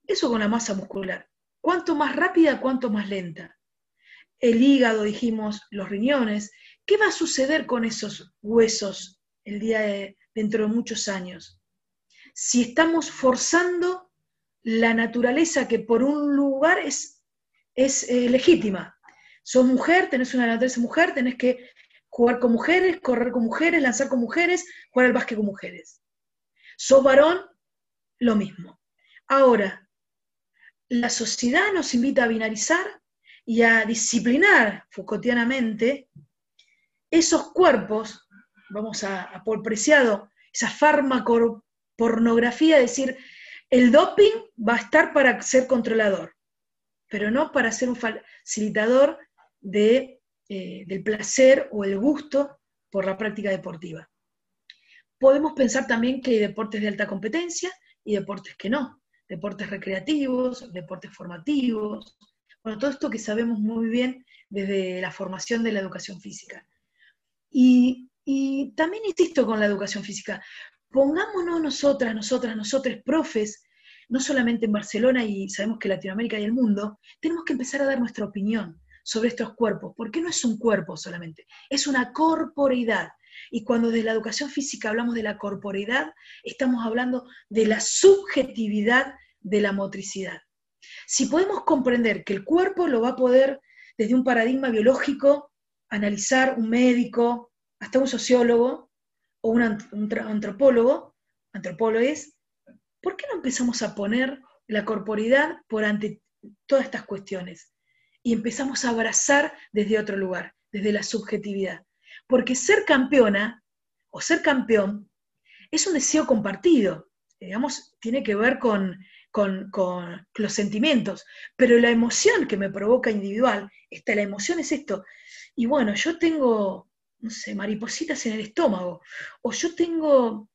Eso con la masa muscular. ¿Cuánto más rápida, cuánto más lenta? El hígado, dijimos, los riñones. ¿Qué va a suceder con esos huesos el día de, dentro de muchos años? Si estamos forzando la naturaleza que por un lugar es, es eh, legítima. Sos mujer, tenés una naturaleza mujer, tenés que jugar con mujeres, correr con mujeres, lanzar con mujeres, jugar al básquet con mujeres. Sos varón, lo mismo. Ahora, la sociedad nos invita a binarizar y a disciplinar Foucaultianamente esos cuerpos, vamos a, por preciado, esa farmacopornografía, decir, el doping va a estar para ser controlador, pero no para ser un facilitador de, eh, del placer o el gusto por la práctica deportiva. Podemos pensar también que hay deportes de alta competencia y deportes que no deportes recreativos, deportes formativos, bueno, todo esto que sabemos muy bien desde la formación de la educación física. Y, también insisto con la educación física, pongámonos nosotras, nosotras, nosotros, profes, no solamente en Barcelona y sabemos que Latinoamérica y el mundo, tenemos que empezar a dar nuestra opinión sobre estos cuerpos, porque no es un cuerpo solamente, es una corporeidad. Y cuando de la educación física hablamos de la corporeidad, estamos hablando de la subjetividad de la motricidad. Si podemos comprender que el cuerpo lo va a poder, desde un paradigma biológico, analizar un médico, hasta un sociólogo o un, antropólogo, antropólogos, ¿por qué no empezamos a poner la corporidad por ante todas estas cuestiones? Y empezamos a abrazar desde otro lugar, desde la subjetividad. Porque ser campeona o ser campeón es un deseo compartido, digamos, tiene que ver con con, los sentimientos, pero la emoción que me provoca individual, esta, la emoción es esto. Y bueno, yo tengo, no sé, maripositas en el estómago, o yo tengo,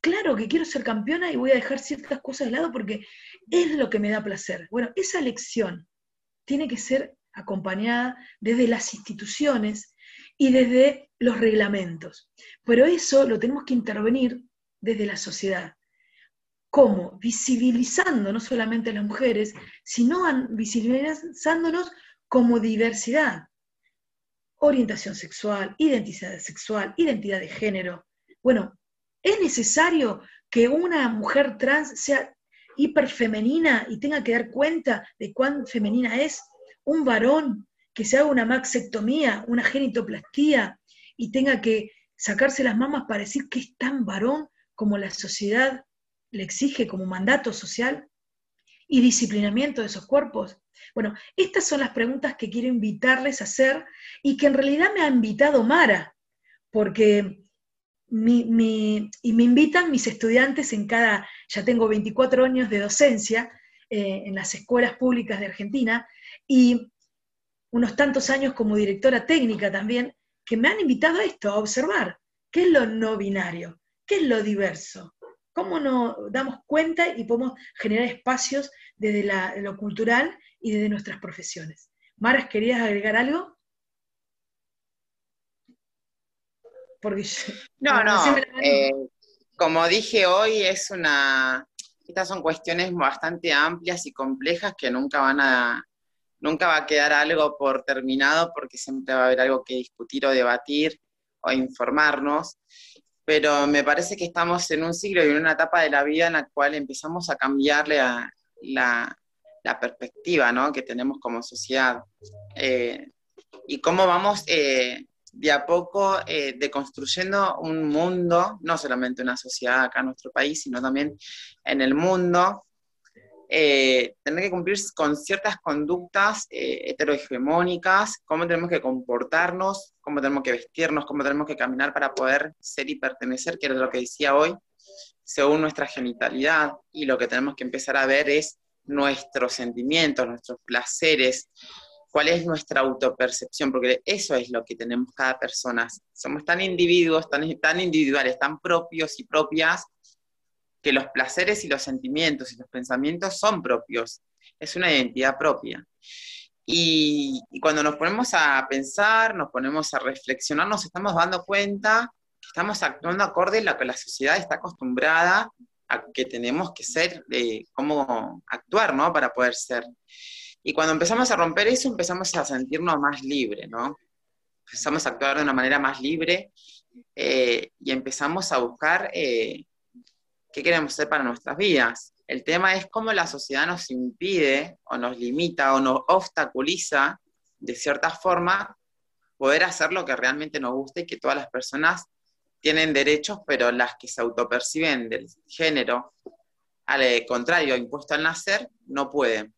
claro que quiero ser campeona y voy a dejar ciertas cosas de lado porque es lo que me da placer. Bueno, esa lección tiene que ser acompañada desde las instituciones y desde los reglamentos. Pero eso lo tenemos que intervenir desde la sociedad. ¿Cómo? Visibilizando no solamente a las mujeres, sino visibilizándonos como diversidad. Orientación sexual, identidad sexual, identidad de género. Bueno, es necesario que una mujer trans sea hiperfemenina y tenga que dar cuenta de cuán femenina es. Un varón que se haga una maxectomía, una genitoplastía y tenga que sacarse las mamas para decir que es tan varón como la sociedad le exige como mandato social y disciplinamiento de esos cuerpos? Bueno, estas son las preguntas que quiero invitarles a hacer y que en realidad me ha invitado Mara, porque y me invitan mis estudiantes en cada, ya tengo 24 años de docencia eh, en las escuelas públicas de Argentina y unos tantos años como directora técnica también, que me han invitado a esto, a observar qué es lo no binario, qué es lo diverso, ¿Cómo nos damos cuenta y podemos generar espacios desde lo cultural y desde nuestras profesiones? Maras, ¿querías agregar algo? Porque no, no. Eh, como dije hoy, es una. Estas son cuestiones bastante amplias y complejas que nunca van a. Nunca va a quedar algo por terminado porque siempre va a haber algo que discutir o debatir o informarnos pero me parece que estamos en un siglo y en una etapa de la vida en la cual empezamos a cambiarle a la, perspectiva que tenemos como sociedad. Eh, y cómo vamos eh, de a poco eh, deconstruyendo un mundo, no solamente una sociedad acá en nuestro país, sino también en el mundo, eh, tener que cumplir con ciertas conductas eh, heterohegemónicas, cómo tenemos que comportarnos, cómo tenemos que vestirnos, cómo tenemos que caminar para poder ser y pertenecer, que era lo que decía hoy, según nuestra genitalidad. Y lo que tenemos que empezar a ver es nuestros sentimientos, nuestros placeres, cuál es nuestra autopercepción, porque eso es lo que tenemos cada persona. Somos tan individuos, tan, tan individuales, tan propios y propias, que los placeres y los sentimientos y los pensamientos son propios. Es una identidad propia. Y, cuando nos ponemos a pensar, nos ponemos a reflexionar, nos estamos dando cuenta que estamos actuando acorde a lo que la sociedad está acostumbrada a que tenemos que ser, eh, cómo actuar, ¿no? Para poder ser. Y cuando empezamos a romper eso, empezamos a sentirnos más libres, ¿no? Empezamos a actuar de una manera más libre eh, y empezamos a buscar eh, qué queremos hacer para nuestras vidas. El tema es cómo la sociedad nos impide o nos limita o nos obstaculiza de cierta forma poder hacer lo que realmente nos gusta y que todas las personas tienen derechos, pero las que se autoperciben del género, al contrario, impuesto al nacer, no pueden.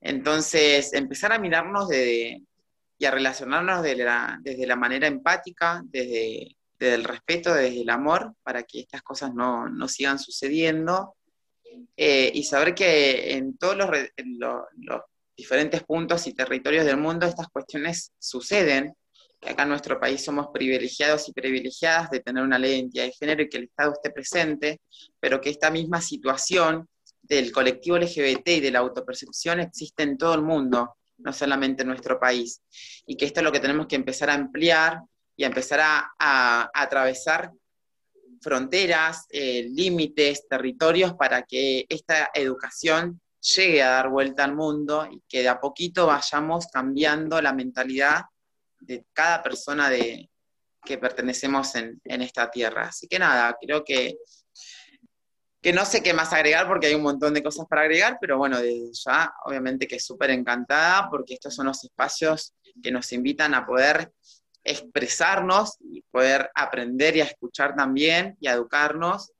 Entonces, empezar a mirarnos y a relacionarnos desde la manera empática, desde, el respeto, desde el amor, para que estas cosas no, sigan sucediendo. Eh, y saber que en todos los, los, diferentes puntos y territorios del mundo estas cuestiones suceden, que acá en nuestro país somos privilegiados y privilegiadas de tener una ley de identidad de género y que el Estado esté presente, pero que esta misma situación del colectivo LGBT y de la autopercepción existe en todo el mundo, no solamente en nuestro país. Y que esto es lo que tenemos que empezar a ampliar y a empezar a, atravesar fronteras, eh, límites, territorios para que esta educación llegue a dar vuelta al mundo y que de a poquito vayamos cambiando la mentalidad de cada persona de, que pertenecemos en, esta tierra. Así que nada, creo que que no sé qué más agregar porque hay un montón de cosas para agregar, pero bueno, desde ya obviamente que súper encantada porque estos son los espacios que nos invitan a poder expresarnos y poder aprender y escuchar también y educarnos.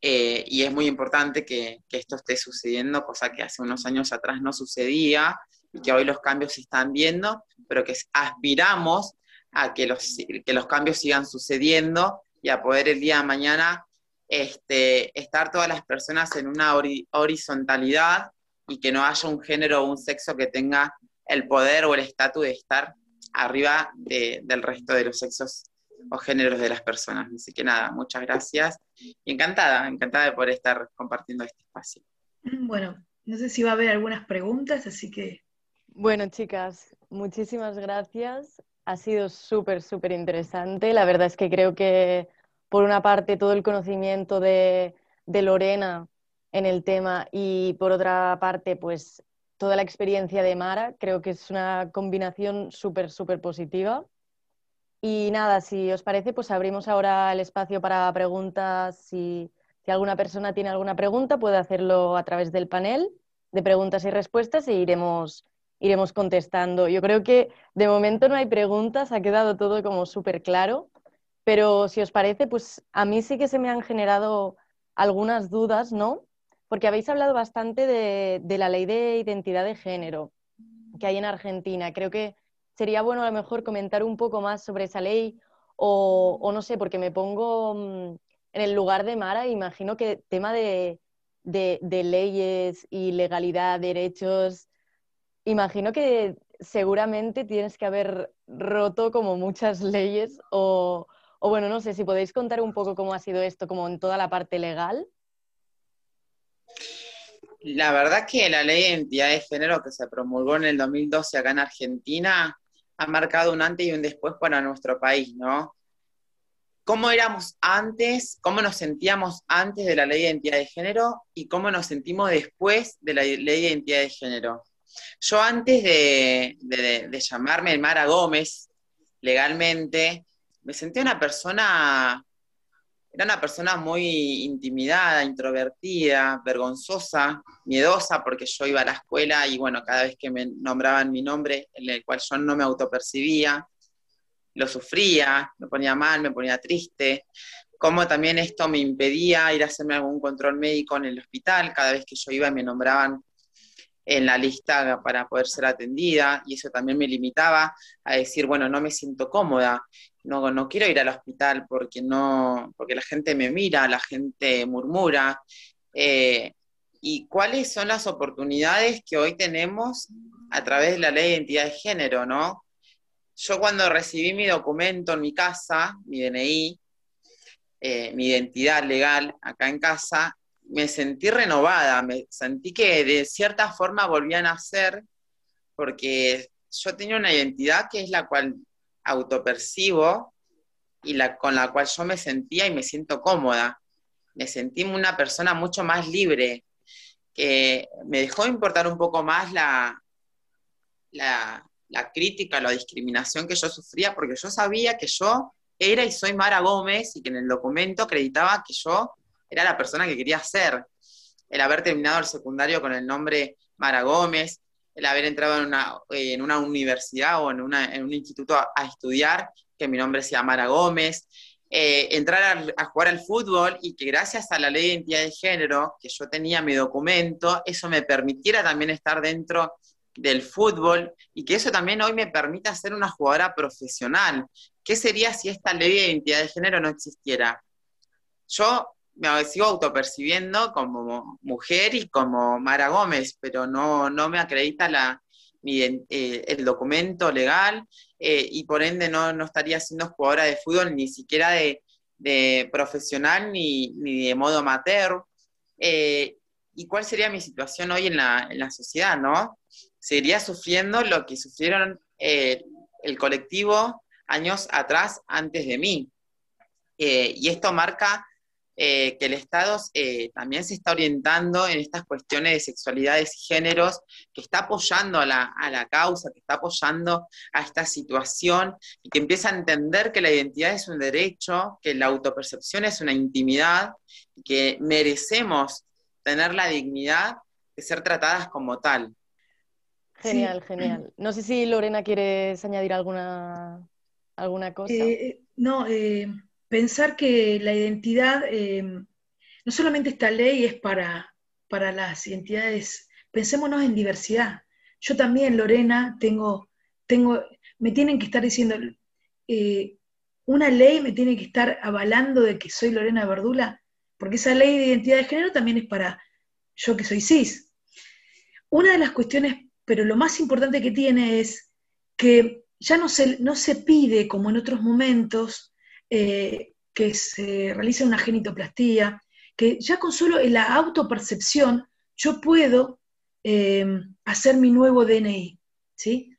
Eh, y es muy importante que, esto esté sucediendo, cosa que hace unos años atrás no sucedía y que hoy los cambios se están viendo, pero que aspiramos a que los, que los cambios sigan sucediendo y a poder el día de mañana este, estar todas las personas en una horizontalidad y que no haya un género o un sexo que tenga el poder o el estatus de estar arriba del resto de los sexos o géneros de las personas. Así que nada, muchas gracias y encantada, encantada de poder estar compartiendo este espacio. Bueno, no sé si va a haber algunas preguntas, así que... Bueno, chicas, muchísimas gracias. Ha sido súper, súper interesante. La verdad es que creo que por una parte, todo el conocimiento de, Lorena en el tema y por otra parte, pues toda la experiencia de Mara. Creo que es una combinación súper, súper positiva. Y nada, si os parece, pues abrimos ahora el espacio para preguntas. Si, si, alguna persona tiene alguna pregunta, puede hacerlo a través del panel de preguntas y respuestas e iremos, iremos contestando. Yo creo que de momento no hay preguntas, ha quedado todo como súper claro. Pero si os parece, pues a mí sí que se me han generado algunas dudas, ¿no? Porque habéis hablado bastante de, la ley de identidad de género que hay en Argentina. Creo que sería bueno a lo mejor comentar un poco más sobre esa ley o, no sé, porque me pongo mm, en el lugar de Mara, imagino que tema de, leyes y legalidad, derechos, imagino que seguramente tienes que haber roto como muchas leyes o, o bueno, no sé si podéis contar un poco cómo ha sido esto, como en toda la parte legal. La verdad que la ley de identidad de género que se promulgó en el 2012 acá en Argentina ha marcado un antes y un después para nuestro país, ¿no? ¿Cómo éramos antes, cómo nos sentíamos antes de la ley de identidad de género y cómo nos sentimos después de la ley de identidad de género? Yo antes de, de llamarme Mara Gómez legalmente, me sentí una persona, era una persona muy intimidada, introvertida, vergonzosa, miedosa, porque yo iba a la escuela y bueno, cada vez que me nombraban mi nombre, en el cual yo no me autopercibía, lo sufría, me ponía mal, me ponía triste, como también esto me impedía ir a hacerme algún control médico en el hospital, cada vez que yo iba me nombraban en la lista para poder ser atendida y eso también me limitaba a decir, bueno, no me siento cómoda, no, no quiero ir al hospital porque, no, porque la gente me mira, la gente murmura. Eh, ¿Y cuáles son las oportunidades que hoy tenemos a través de la ley de identidad de género, ¿no? Yo cuando recibí mi documento en mi casa, mi DNI, eh, mi identidad legal acá en casa, me sentí renovada, me sentí que de cierta forma volvían a ser, porque yo tenía una identidad que es la cual autopercibo y la, con la cual yo me sentía y me siento cómoda. Me sentí una persona mucho más libre, que me dejó importar un poco más la, la, la crítica, la discriminación que yo sufría, porque yo sabía que yo era y soy Mara Gómez y que en el documento acreditaba que yo era la persona que quería ser. El haber terminado el secundario con el nombre Mara Gómez, el haber entrado en una, en una universidad o en, un instituto a, estudiar, que mi nombre sea Mara Gómez, eh, entrar a, jugar al fútbol y que gracias a la ley de identidad de género, que yo tenía mi documento, eso me permitiera también estar dentro del fútbol y que eso también hoy me permita ser una jugadora profesional. ¿Qué sería si esta ley de identidad de género no existiera? Yo me sigo autopercibiendo como mujer y como Mara Gómez, pero no, no me acredita la, eh, el documento legal eh, y por ende no, no, estaría siendo jugadora de fútbol ni siquiera de, profesional ni, ni, de modo amateur. Eh, ¿Y cuál sería mi situación hoy en la, en la sociedad, no? Seguiría sufriendo lo que sufrieron el colectivo años atrás, antes de mí. y esto marca eh, que el Estado eh, también se está orientando en estas cuestiones de sexualidades y géneros, que está apoyando a la, a la, causa, que está apoyando a esta situación y que empieza a entender que la identidad es un derecho, que la autopercepción es una intimidad y que merecemos tener la dignidad de ser tratadas como tal. Genial, genial. No sé si Lorena quieres añadir alguna, alguna cosa. Eh, no, pensar que la identidad, eh, no solamente esta ley es para, para las identidades, pensémonos en diversidad. Yo también, Lorena, tengo, tengo, me tienen que estar diciendo, eh, una ley me tiene que estar avalando de que soy Lorena Verdula, porque esa ley de identidad de género también es para yo que soy cis. Una de las cuestiones, pero lo más importante que tiene es que ya no se, no se pide, como en otros momentos, eh, que se realice una genitoplastía, que ya con solo la autopercepción yo puedo eh, hacer mi nuevo DNI. ¿sí?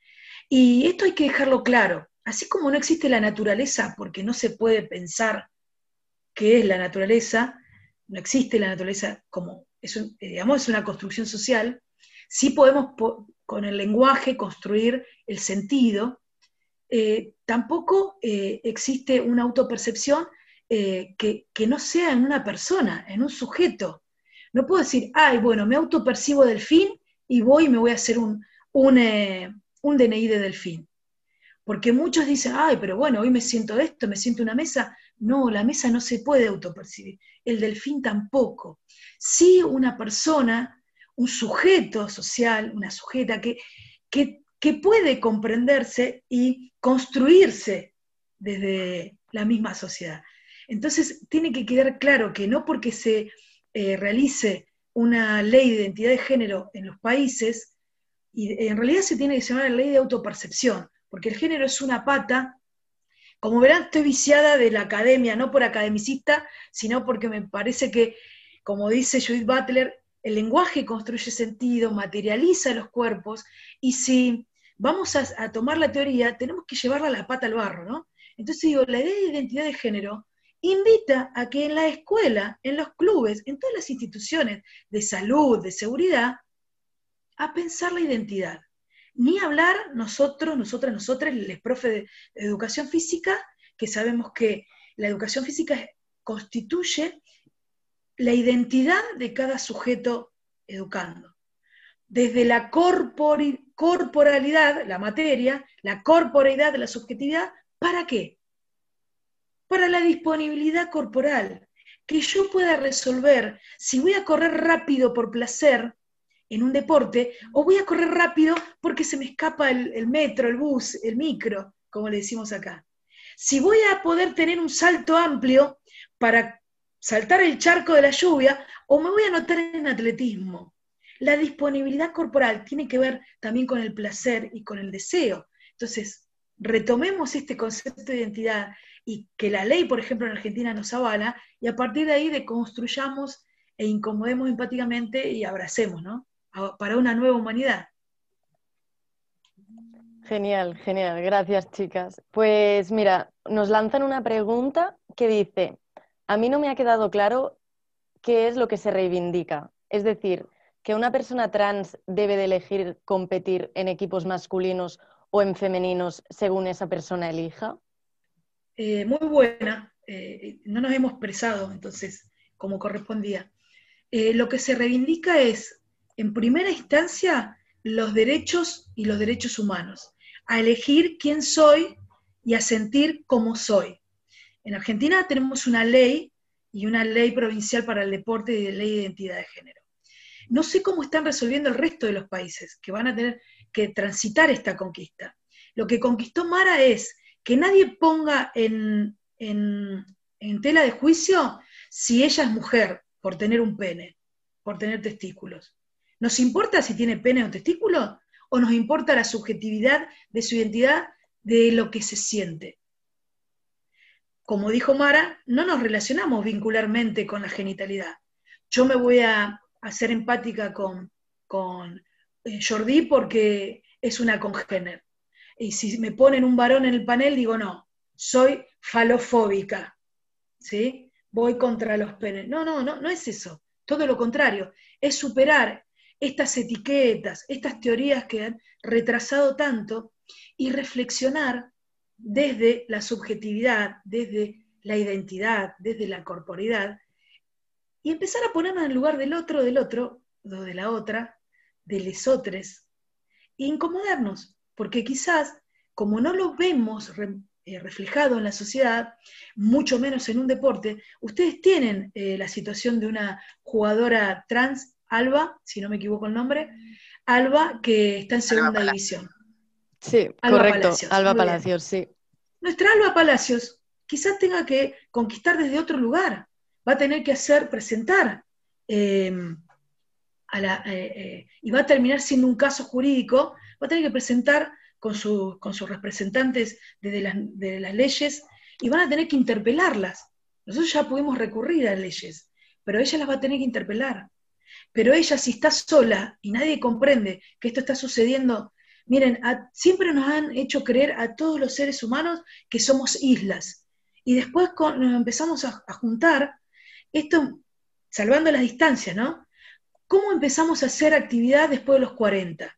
Y esto hay que dejarlo claro. Así como no existe la naturaleza, porque no se puede pensar qué es la naturaleza, no existe la naturaleza como, es digamos, es una construcción social, sí podemos con el lenguaje construir el sentido, eh, tampoco eh, existe una autopercepción eh, que, no sea en una persona, en un sujeto. No puedo decir, ay, bueno, me autopercibo delfín y voy y me voy a hacer un, un, DNI de delfín. Porque muchos dicen, ay, pero bueno, hoy me siento esto, me siento una mesa. No, la mesa no se puede autopercibir, el delfín tampoco. Sí una persona, un sujeto social, una sujeta que, que que puede comprenderse y construirse desde la misma sociedad. Entonces, tiene que quedar claro que no porque se eh, realice una ley de identidad de género en los países, y en realidad se tiene que llamar la ley de autopercepción, porque el género es una pata. Como verán, estoy viciada de la academia, no por academicista, sino porque me parece que, como dice Judith Butler, el lenguaje construye sentido, materializa los cuerpos, y si vamos a, tomar la teoría, tenemos que llevarla a la pata al barro, ¿no? Entonces digo, la idea de identidad de género invita a que en la escuela, en los clubes, en todas las instituciones de salud, de seguridad, a pensar la identidad. Ni hablar nosotros, nosotras, nosotras, les profes de educación física, que sabemos que la educación física constituye la identidad de cada sujeto educando. Desde la corporalidad, la materia, la corporalidad, la subjetividad, ¿para qué? Para la disponibilidad corporal, que yo pueda resolver si voy a correr rápido por placer en un deporte o voy a correr rápido porque se me escapa el, metro, el bus, el micro, como le decimos acá. Si voy a poder tener un salto amplio para saltar el charco de la lluvia o me voy a anotar en atletismo. La disponibilidad corporal tiene que ver también con el placer y con el deseo. Entonces, retomemos este concepto de identidad y que la ley, por ejemplo, en Argentina nos avala, y a partir de ahí deconstruyamos e incomodemos empáticamente y abracemos, ¿no? Para una nueva humanidad. Genial, genial. Gracias, chicas. Pues mira, nos lanzan una pregunta que dice, a mí no me ha quedado claro qué es lo que se reivindica. Es decir, que una persona trans debe de elegir competir en equipos masculinos o en femeninos según esa persona elija. Eh, muy buena. Eh, no nos hemos expresado, entonces, como correspondía. Eh, lo que se reivindica es, en primera instancia, los derechos y los derechos humanos, a elegir quién soy y a sentir cómo soy. En Argentina tenemos una ley y una ley provincial para el deporte y de ley de identidad de género. No sé cómo están resolviendo el resto de los países que van a tener que transitar esta conquista. Lo que conquistó Mara es que nadie ponga en, tela de juicio si ella es mujer por tener un pene, por tener testículos. ¿Nos importa si tiene pene o testículo? ¿O nos importa la subjetividad de su identidad, de lo que se siente? Como dijo Mara, no nos relacionamos vincularmente con la genitalidad. Yo me voy a hacer empática con, con eh, Jordi porque es una congéner. Y si me ponen un varón en el panel, digo, no, soy falofóbica. ¿Sí? Voy contra los penes. No, no, no, no es eso. Todo lo contrario. Es superar estas etiquetas, estas teorías que han retrasado tanto y reflexionar desde la subjetividad, desde la identidad, desde la corporidad, y empezar a ponernos en el lugar del otro, del otro, o de la otra, de lesotres, e incomodarnos, porque quizás, como no lo vemos eh, reflejado en la sociedad, mucho menos en un deporte, ustedes tienen eh, la situación de una jugadora trans, Alba, si no me equivoco el nombre, Alba, que está en segunda división. Sí, correcto, Alba Palacios, sí. Nuestra Alba Palacios quizás tenga que conquistar desde otro lugar, va a tener que hacer, presentar, em, eh, eh, y va a terminar siendo un caso jurídico, va a tener que presentar con, con sus representantes desde las, de las leyes y van a tener que interpelarlas. Nosotros ya pudimos recurrir a leyes, pero ella las va a tener que interpelar. Pero ella, si está sola y nadie comprende que esto está sucediendo Miren, siempre nos han hecho creer a todos los seres humanos que somos islas. Y después nos empezamos a, juntar, esto salvando las distancias, ¿no? ¿Cómo empezamos a hacer actividad después de los 40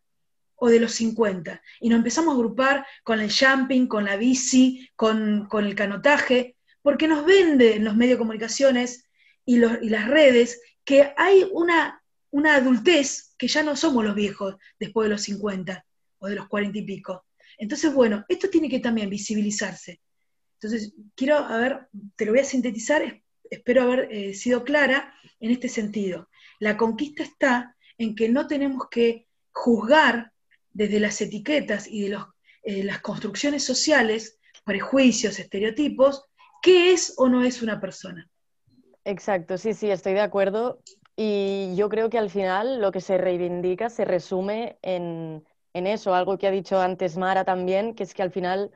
o de los 50? Y nos empezamos a agrupar con el jumping, con la bici, con, el canotaje, porque nos vende en los medios de comunicaciones y, las redes que hay una, una adultez que ya no somos los viejos después de los 50 o de los cuarenta y pico. Entonces, bueno, esto tiene que también visibilizarse. Entonces, quiero, a ver, te lo voy a sintetizar, espero haber eh, sido clara en este sentido. La conquista está en que no tenemos que juzgar desde las etiquetas y de eh, las construcciones sociales, prejuicios, estereotipos, qué es o no es una persona. Exacto, sí, sí, estoy de acuerdo. Y yo creo que al final lo que se reivindica se resume en, en eso, algo que ha dicho antes Mara también, que es que al final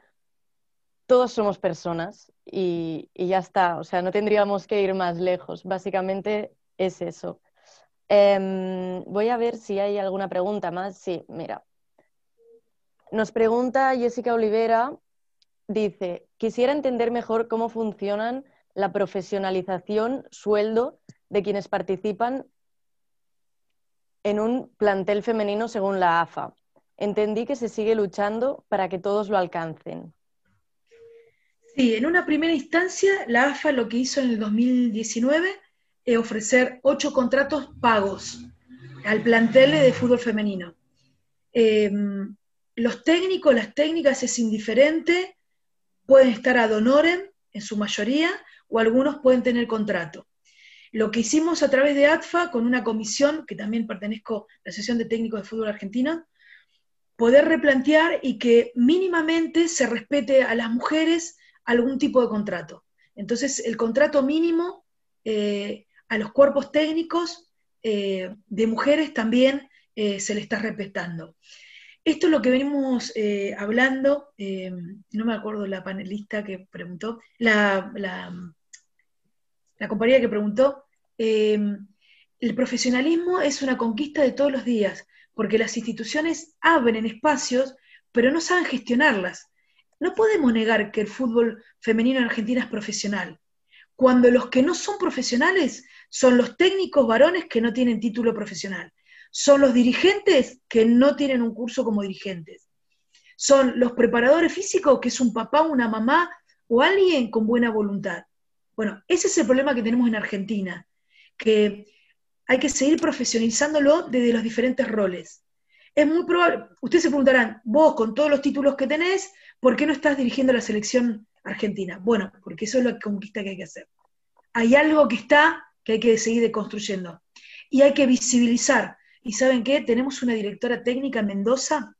todos somos personas y, ya está, o sea, no tendríamos que ir más lejos, básicamente es eso. Em, voy a ver si hay alguna pregunta más. Sí, mira. Nos pregunta Jessica Olivera, dice, quisiera entender mejor cómo funcionan la profesionalización, sueldo de quienes participan en un plantel femenino según la AFA entendí que se sigue luchando para que todos lo alcancen. Sí, en una primera instancia, la AFA lo que hizo en el 2019 es ofrecer ocho contratos pagos al plantel de fútbol femenino. Em, los técnicos, las técnicas es indiferente, pueden estar ad honorem en su mayoría, o algunos pueden tener contrato. Lo que hicimos a través de ATFA, con una comisión, que también pertenezco a la Asociación de Técnicos de Fútbol Argentino, poder replantear y que mínimamente se respete a las mujeres algún tipo de contrato. Entonces, el contrato mínimo eh, a los cuerpos técnicos eh, de mujeres también eh, se le está respetando. Esto es lo que venimos hablando, no me acuerdo la panelista que preguntó, la, la, la compañera que preguntó, el profesionalismo es una conquista de todos los días, porque las instituciones abren espacios, pero no saben gestionarlas. No podemos negar que el fútbol femenino en Argentina es profesional, cuando los que no son profesionales son los técnicos varones que no tienen título profesional, son los dirigentes que no tienen un curso como dirigentes, son los preparadores físicos que es un papá, una mamá o alguien con buena voluntad. Bueno, ese es el problema que tenemos en Argentina, que hay que seguir profesionalizándolo desde los diferentes roles. Es muy probable, ustedes se preguntarán, vos con todos los títulos que tenés, ¿por qué no estás dirigiendo la selección argentina? Bueno, porque eso es la conquista que hay que hacer. Hay algo que está que hay que seguir construyendo. Y hay que visibilizar. ¿Y saben qué? Tenemos una directora técnica en Mendoza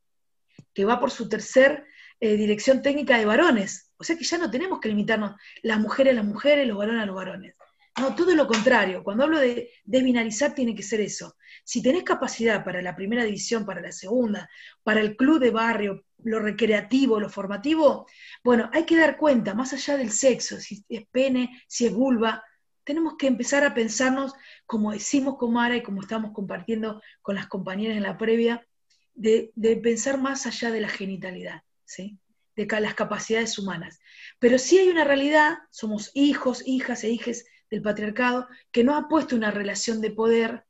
que va por su tercer eh, dirección técnica de varones. O sea que ya no tenemos que limitarnos las mujeres a las mujeres, los varones a los varones. No, todo lo contrario. Cuando hablo de desbinarizar, tiene que ser eso. Si tenés capacidad para la primera división, para la segunda, para el club de barrio, lo recreativo, lo formativo, bueno, hay que dar cuenta, más allá del sexo, si es pene, si es vulva, tenemos que empezar a pensarnos, como decimos con Mara y como estamos compartiendo con las compañeras en la previa, de, pensar más allá de la genitalidad, ¿sí? de las capacidades humanas. Pero sí hay una realidad, somos hijos, hijas e hijes del patriarcado, que nos ha puesto una relación de poder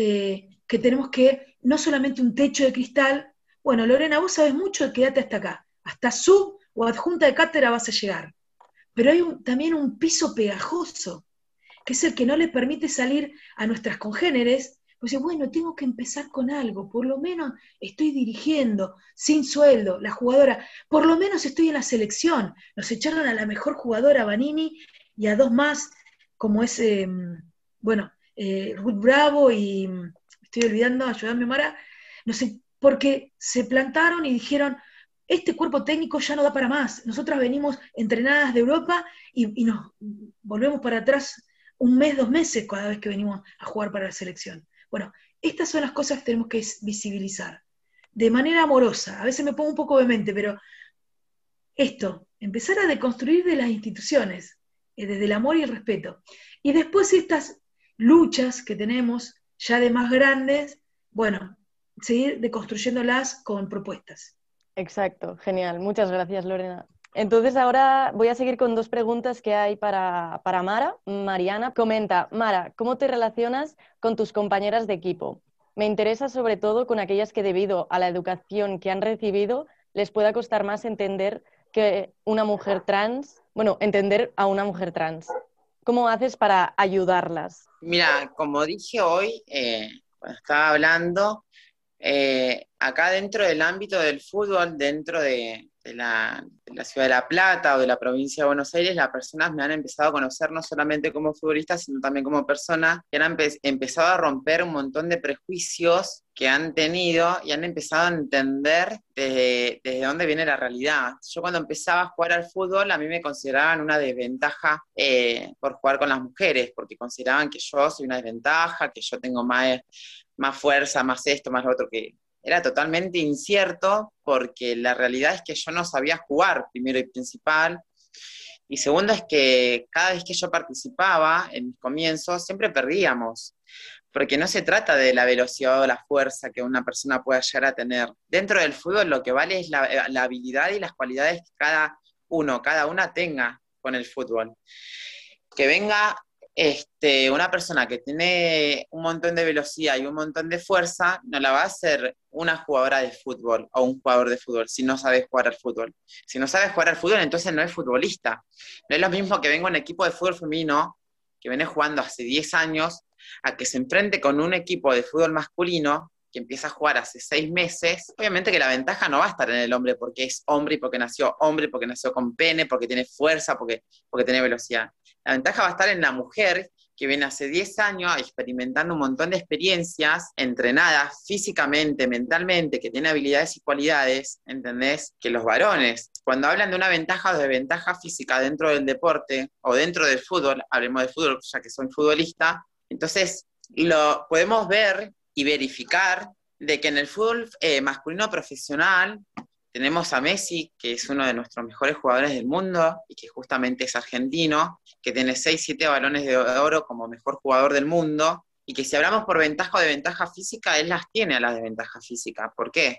eh, que tenemos que, no solamente un techo de cristal, bueno, Lorena, vos sabes mucho, quédate hasta acá, hasta sub o adjunta de cátedra vas a llegar. Pero hay también un piso pegajoso, que es el que no le permite salir a nuestras congéneres, pues bueno, tengo que empezar con algo, por lo menos estoy dirigiendo, sin sueldo, la jugadora, por lo menos estoy en la selección, nos echaron a la mejor jugadora, Vanini, y a dos más como es, em, bueno, eh, Ruth Bravo y, estoy olvidando, ayudarme Mara, no sé, porque se plantaron y dijeron, este cuerpo técnico ya no da para más, nosotras venimos entrenadas de Europa y, nos volvemos para atrás un mes, dos meses cada vez que venimos a jugar para la selección. Bueno, estas son las cosas que tenemos que visibilizar, de manera amorosa, a veces me pongo un poco vehemente, pero esto, empezar a deconstruir de las instituciones, eh, desde el amor y el respeto. Y después estas luchas que tenemos, ya de más grandes, bueno, seguir deconstruyéndolas con propuestas. Exacto, genial. Muchas gracias, Lorena. Entonces ahora voy a seguir con dos preguntas que hay para, para Mara. Mariana comenta, Mara, ¿cómo te relacionas con tus compañeras de equipo? Me interesa sobre todo con aquellas que debido a la educación que han recibido les pueda costar más entender que una mujer trans bueno, entender a una mujer trans. ¿Cómo haces para ayudarlas? Mira, como dije hoy, eh, cuando estaba hablando, eh, acá dentro del ámbito del fútbol, dentro de, la, ciudad de La Plata o de la provincia de Buenos Aires, las personas me han empezado a conocer no solamente como futbolista, sino también como persona, que han empezado a romper un montón de prejuicios que han tenido y han empezado a entender desde, dónde viene la realidad. Yo cuando empezaba a jugar al fútbol, a mí me consideraban una desventaja eh, por jugar con las mujeres, porque consideraban que yo soy una desventaja, que yo tengo más, más fuerza, más esto, más lo otro, que era totalmente incierto porque la realidad es que yo no sabía jugar, primero y principal. Y segundo es que cada vez que yo participaba en mis comienzos, siempre perdíamos, porque no se trata de la velocidad o la fuerza que una persona pueda llegar a tener. Dentro del fútbol lo que vale es la, la habilidad y las cualidades que cada uno, cada una tenga con el fútbol. Que venga este, una persona que tiene un montón de velocidad y un montón de fuerza, no la va a hacer una jugadora de fútbol o un jugador de fútbol si no sabe jugar al fútbol. Si no sabe jugar al fútbol, entonces no es futbolista. No es lo mismo que venga un equipo de fútbol femenino que viene jugando hace 10 años a que se enfrente con un equipo de fútbol masculino que empieza a jugar hace seis meses, obviamente que la ventaja no va a estar en el hombre porque es hombre y porque nació hombre, porque nació con pene, porque tiene fuerza, porque, porque tiene velocidad. La ventaja va a estar en la mujer que viene hace 10 años experimentando un montón de experiencias, entrenadas físicamente, mentalmente, que tiene habilidades y cualidades, ¿entendés? Que los varones. Cuando hablan de una ventaja o desventaja física dentro del deporte o dentro del fútbol, hablemos de fútbol ya que soy futbolista, entonces lo podemos ver y verificar de que en el fútbol eh, masculino profesional tenemos a Messi, que es uno de nuestros mejores jugadores del mundo y que justamente es argentino, que tiene 6, 7 balones de oro como mejor jugador del mundo y que si hablamos por ventaja o de ventaja física, él las tiene a las de ventaja física. ¿Por qué?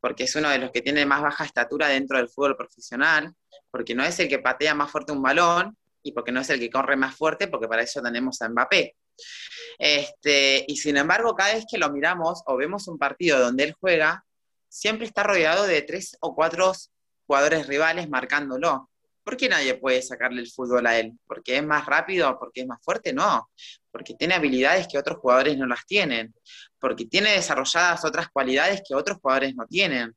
Porque es uno de los que tiene más baja estatura dentro del fútbol profesional, porque no es el que patea más fuerte un balón y porque no es el que corre más fuerte, porque para eso tenemos a Mbappé. Este, y sin embargo, cada vez que lo miramos o vemos un partido donde él juega, siempre está rodeado de tres o cuatro jugadores rivales marcándolo. ¿Por qué nadie puede sacarle el fútbol a él? ¿Porque es más rápido? ¿Porque es más fuerte? No, porque tiene habilidades que otros jugadores no las tienen, porque tiene desarrolladas otras cualidades que otros jugadores no tienen,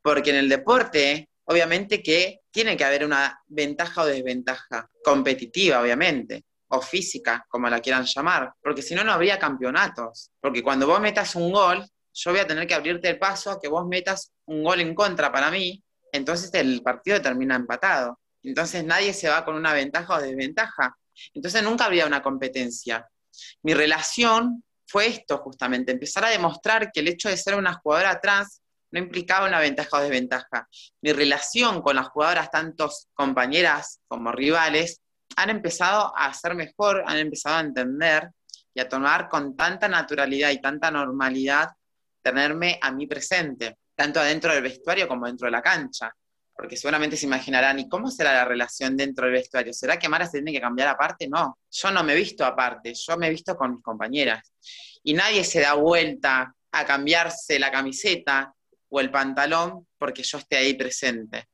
porque en el deporte, obviamente que tiene que haber una ventaja o desventaja, competitiva, obviamente, o física, como la quieran llamar, porque si no, no habría campeonatos, porque cuando vos metas un gol, yo voy a tener que abrirte el paso a que vos metas un gol en contra para mí, entonces el partido termina empatado. Entonces nadie se va con una ventaja o desventaja. Entonces nunca habría una competencia. Mi relación fue esto justamente, empezar a demostrar que el hecho de ser una jugadora trans no implicaba una ventaja o desventaja. Mi relación con las jugadoras, tantos compañeras como rivales, han empezado a ser mejor, han empezado a entender y a tomar con tanta naturalidad y tanta normalidad tenerme a mí presente, tanto adentro del vestuario como dentro de la cancha. Porque seguramente se imaginarán, ¿y cómo será la relación dentro del vestuario? ¿Será que Mara se tiene que cambiar aparte? No, yo no me he visto aparte, yo me he visto con mis compañeras. Y nadie se da vuelta a cambiarse la camiseta o el pantalón porque yo esté ahí presente.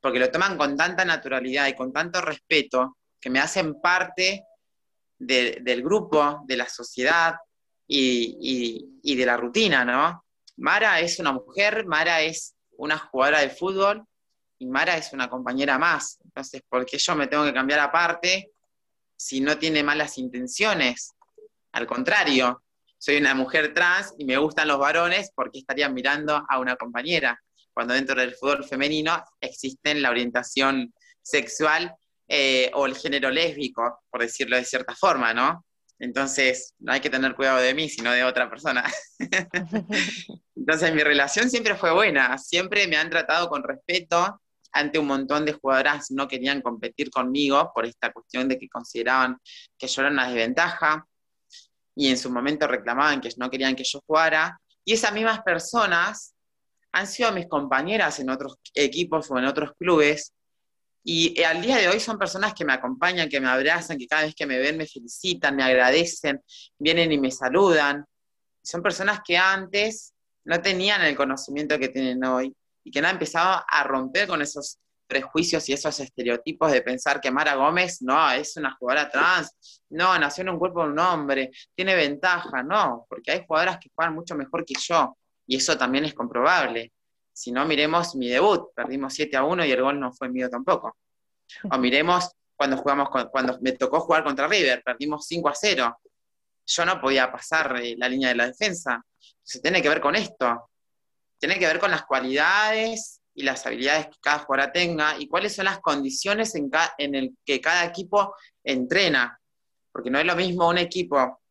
Porque lo toman con tanta naturalidad y con tanto respeto que me hacen parte del grupo, de la sociedad, y, de la rutina, ¿no? Mara es una mujer, Mara es una jugadora de fútbol y Mara es una compañera más. Entonces, ¿por qué yo me tengo que cambiar aparte si no tiene malas intenciones? Al contrario, soy una mujer trans y me gustan los varones porque estarían mirando a una compañera, cuando dentro del fútbol femenino existe la orientación sexual eh, o el género lésbico, por decirlo de cierta forma, ¿no? Entonces, no hay que tener cuidado de mí, sino de otra persona. Entonces, mi relación siempre fue buena, siempre me han tratado con respeto. Ante un montón de jugadoras no querían competir conmigo por esta cuestión de que consideraban que yo era una desventaja y en su momento reclamaban que no querían que yo jugara. Y esas mismas personas han sido mis compañeras en otros equipos o en otros clubes y eh, al día de hoy son personas que me acompañan, que me abrazan, que cada vez que me ven me felicitan, me agradecen, vienen y me saludan. Son personas que antes no tenían el conocimiento que tienen hoy y que han empezado a romper con esos prejuicios y esos estereotipos de pensar que Mara Gómez no es una jugadora trans, no, nació en un cuerpo de un hombre, tiene ventaja, no, porque hay jugadoras que juegan mucho mejor que yo y eso también es comprobable. Si no, miremos mi debut, perdimos 7 a 1 y el gol no fue mío tampoco. O miremos cuando, jugamos cuando me tocó jugar contra River, perdimos 5 a 0. Yo no podía pasar eh, la línea de la defensa. Se tiene que ver con esto. Tiene que ver con las cualidades y las habilidades que cada jugador tenga y cuáles son las condiciones en, el que cada equipo entrena. Porque no es lo mismo un equipo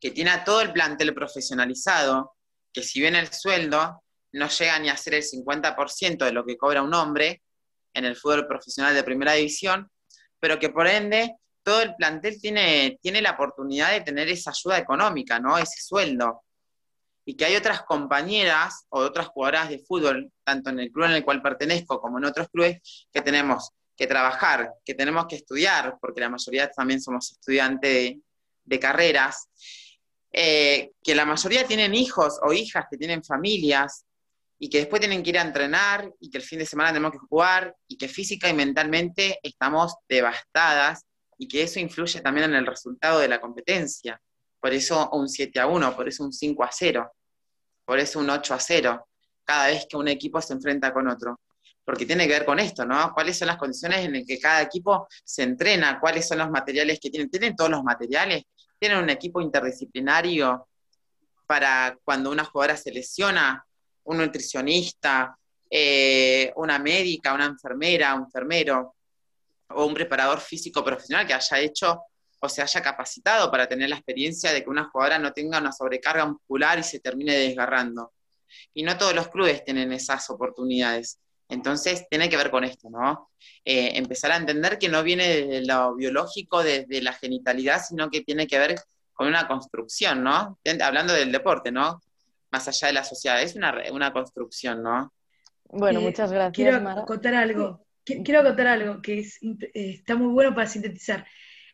que tiene todo el plantel profesionalizado, que si bien el sueldo no llega ni a ser el 50% de lo que cobra un hombre en el fútbol profesional de primera división, pero que por ende todo el plantel tiene, tiene la oportunidad de tener esa ayuda económica, ¿no? Ese sueldo. Y que hay otras compañeras o otras jugadoras de fútbol, tanto en el club en el cual pertenezco como en otros clubes, que tenemos que trabajar, que tenemos que estudiar, porque la mayoría también somos estudiantes de, carreras, eh, que la mayoría tienen hijos o hijas que tienen familias, y que después tienen que ir a entrenar y que el fin de semana tenemos que jugar y que física y mentalmente estamos devastadas y que eso influye también en el resultado de la competencia. Por eso un 7 a 1, por eso un 5 a 0, por eso un 8 a 0, cada vez que un equipo se enfrenta con otro. Porque tiene que ver con esto, ¿no? ¿Cuáles son las condiciones en las que cada equipo se entrena? ¿Cuáles son los materiales que tienen? ¿Tienen todos los materiales? ¿Tienen un equipo interdisciplinario para cuando una jugadora se lesiona? Un nutricionista, eh, una médica, una enfermera, un enfermero o un preparador físico profesional que haya hecho o se haya capacitado para tener la experiencia de que una jugadora no tenga una sobrecarga muscular y se termine desgarrando. Y no todos los clubes tienen esas oportunidades. Entonces, tiene que ver con esto, ¿no? Eh, empezar a entender que no viene desde lo biológico, desde la genitalidad, sino que tiene que ver con una construcción, ¿no? Hablando del deporte, ¿no? Más allá de la sociedad, es una, construcción, ¿no? Bueno, muchas gracias. Quiero acotar algo, quiero acotar algo que eh, está muy bueno para sintetizar.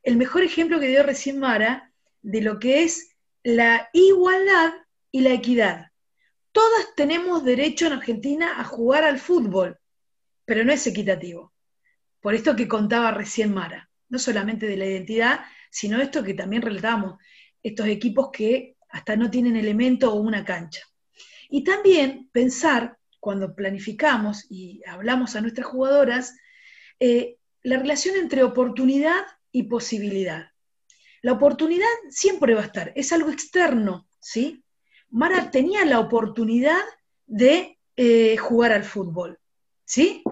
El mejor ejemplo que dio recién Mara de lo que es la igualdad y la equidad. Todas tenemos derecho en Argentina a jugar al fútbol, pero no es equitativo. Por esto que contaba recién Mara, no solamente de la identidad, sino esto que también relatamos, estos equipos que hasta no tienen elemento o una cancha. Y también pensar, cuando planificamos y hablamos a nuestras jugadoras, eh, la relación entre oportunidad y posibilidad. La oportunidad siempre va a estar, es algo externo, ¿sí? Mara tenía la oportunidad de eh, jugar al fútbol, ¿sí?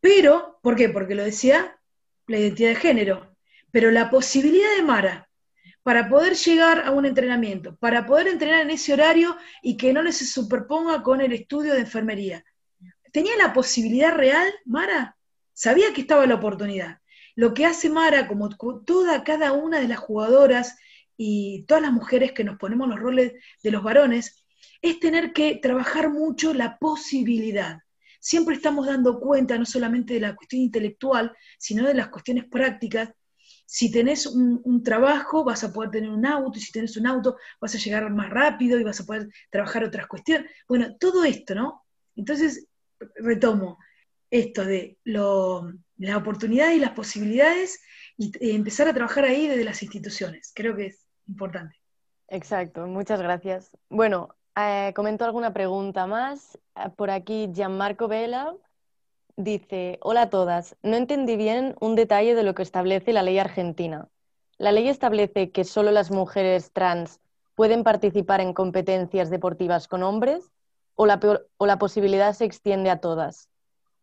Pero, ¿por qué? Porque lo decía la identidad de género. Pero la posibilidad de Mara para poder llegar a un entrenamiento, para poder entrenar en ese horario y que no le se superponga con el estudio de enfermería. ¿Tenía la posibilidad real, Mara? Sabía que estaba la oportunidad. Lo que hace Mara, como toda, cada una de las jugadoras y todas las mujeres que nos ponemos los roles de los varones, es tener que trabajar mucho la posibilidad. Siempre estamos dando cuenta no solamente de la cuestión intelectual, sino de las cuestiones prácticas. Si tenés un, trabajo, vas a poder tener un auto, y si tenés un auto, vas a llegar más rápido y vas a poder trabajar otras cuestiones. Bueno, todo esto, ¿no? Entonces, retomo esto de la oportunidad y las posibilidades y empezar a trabajar ahí desde las instituciones. Creo que es importante. Exacto, muchas gracias. Bueno, eh, comento alguna pregunta más. Eh, por aquí, Gianmarco Vela dice, hola a todas, no entendí bien un detalle de lo que establece la ley argentina. ¿La ley establece que solo las mujeres trans pueden participar en competencias deportivas con hombres o la, posibilidad se extiende a todas?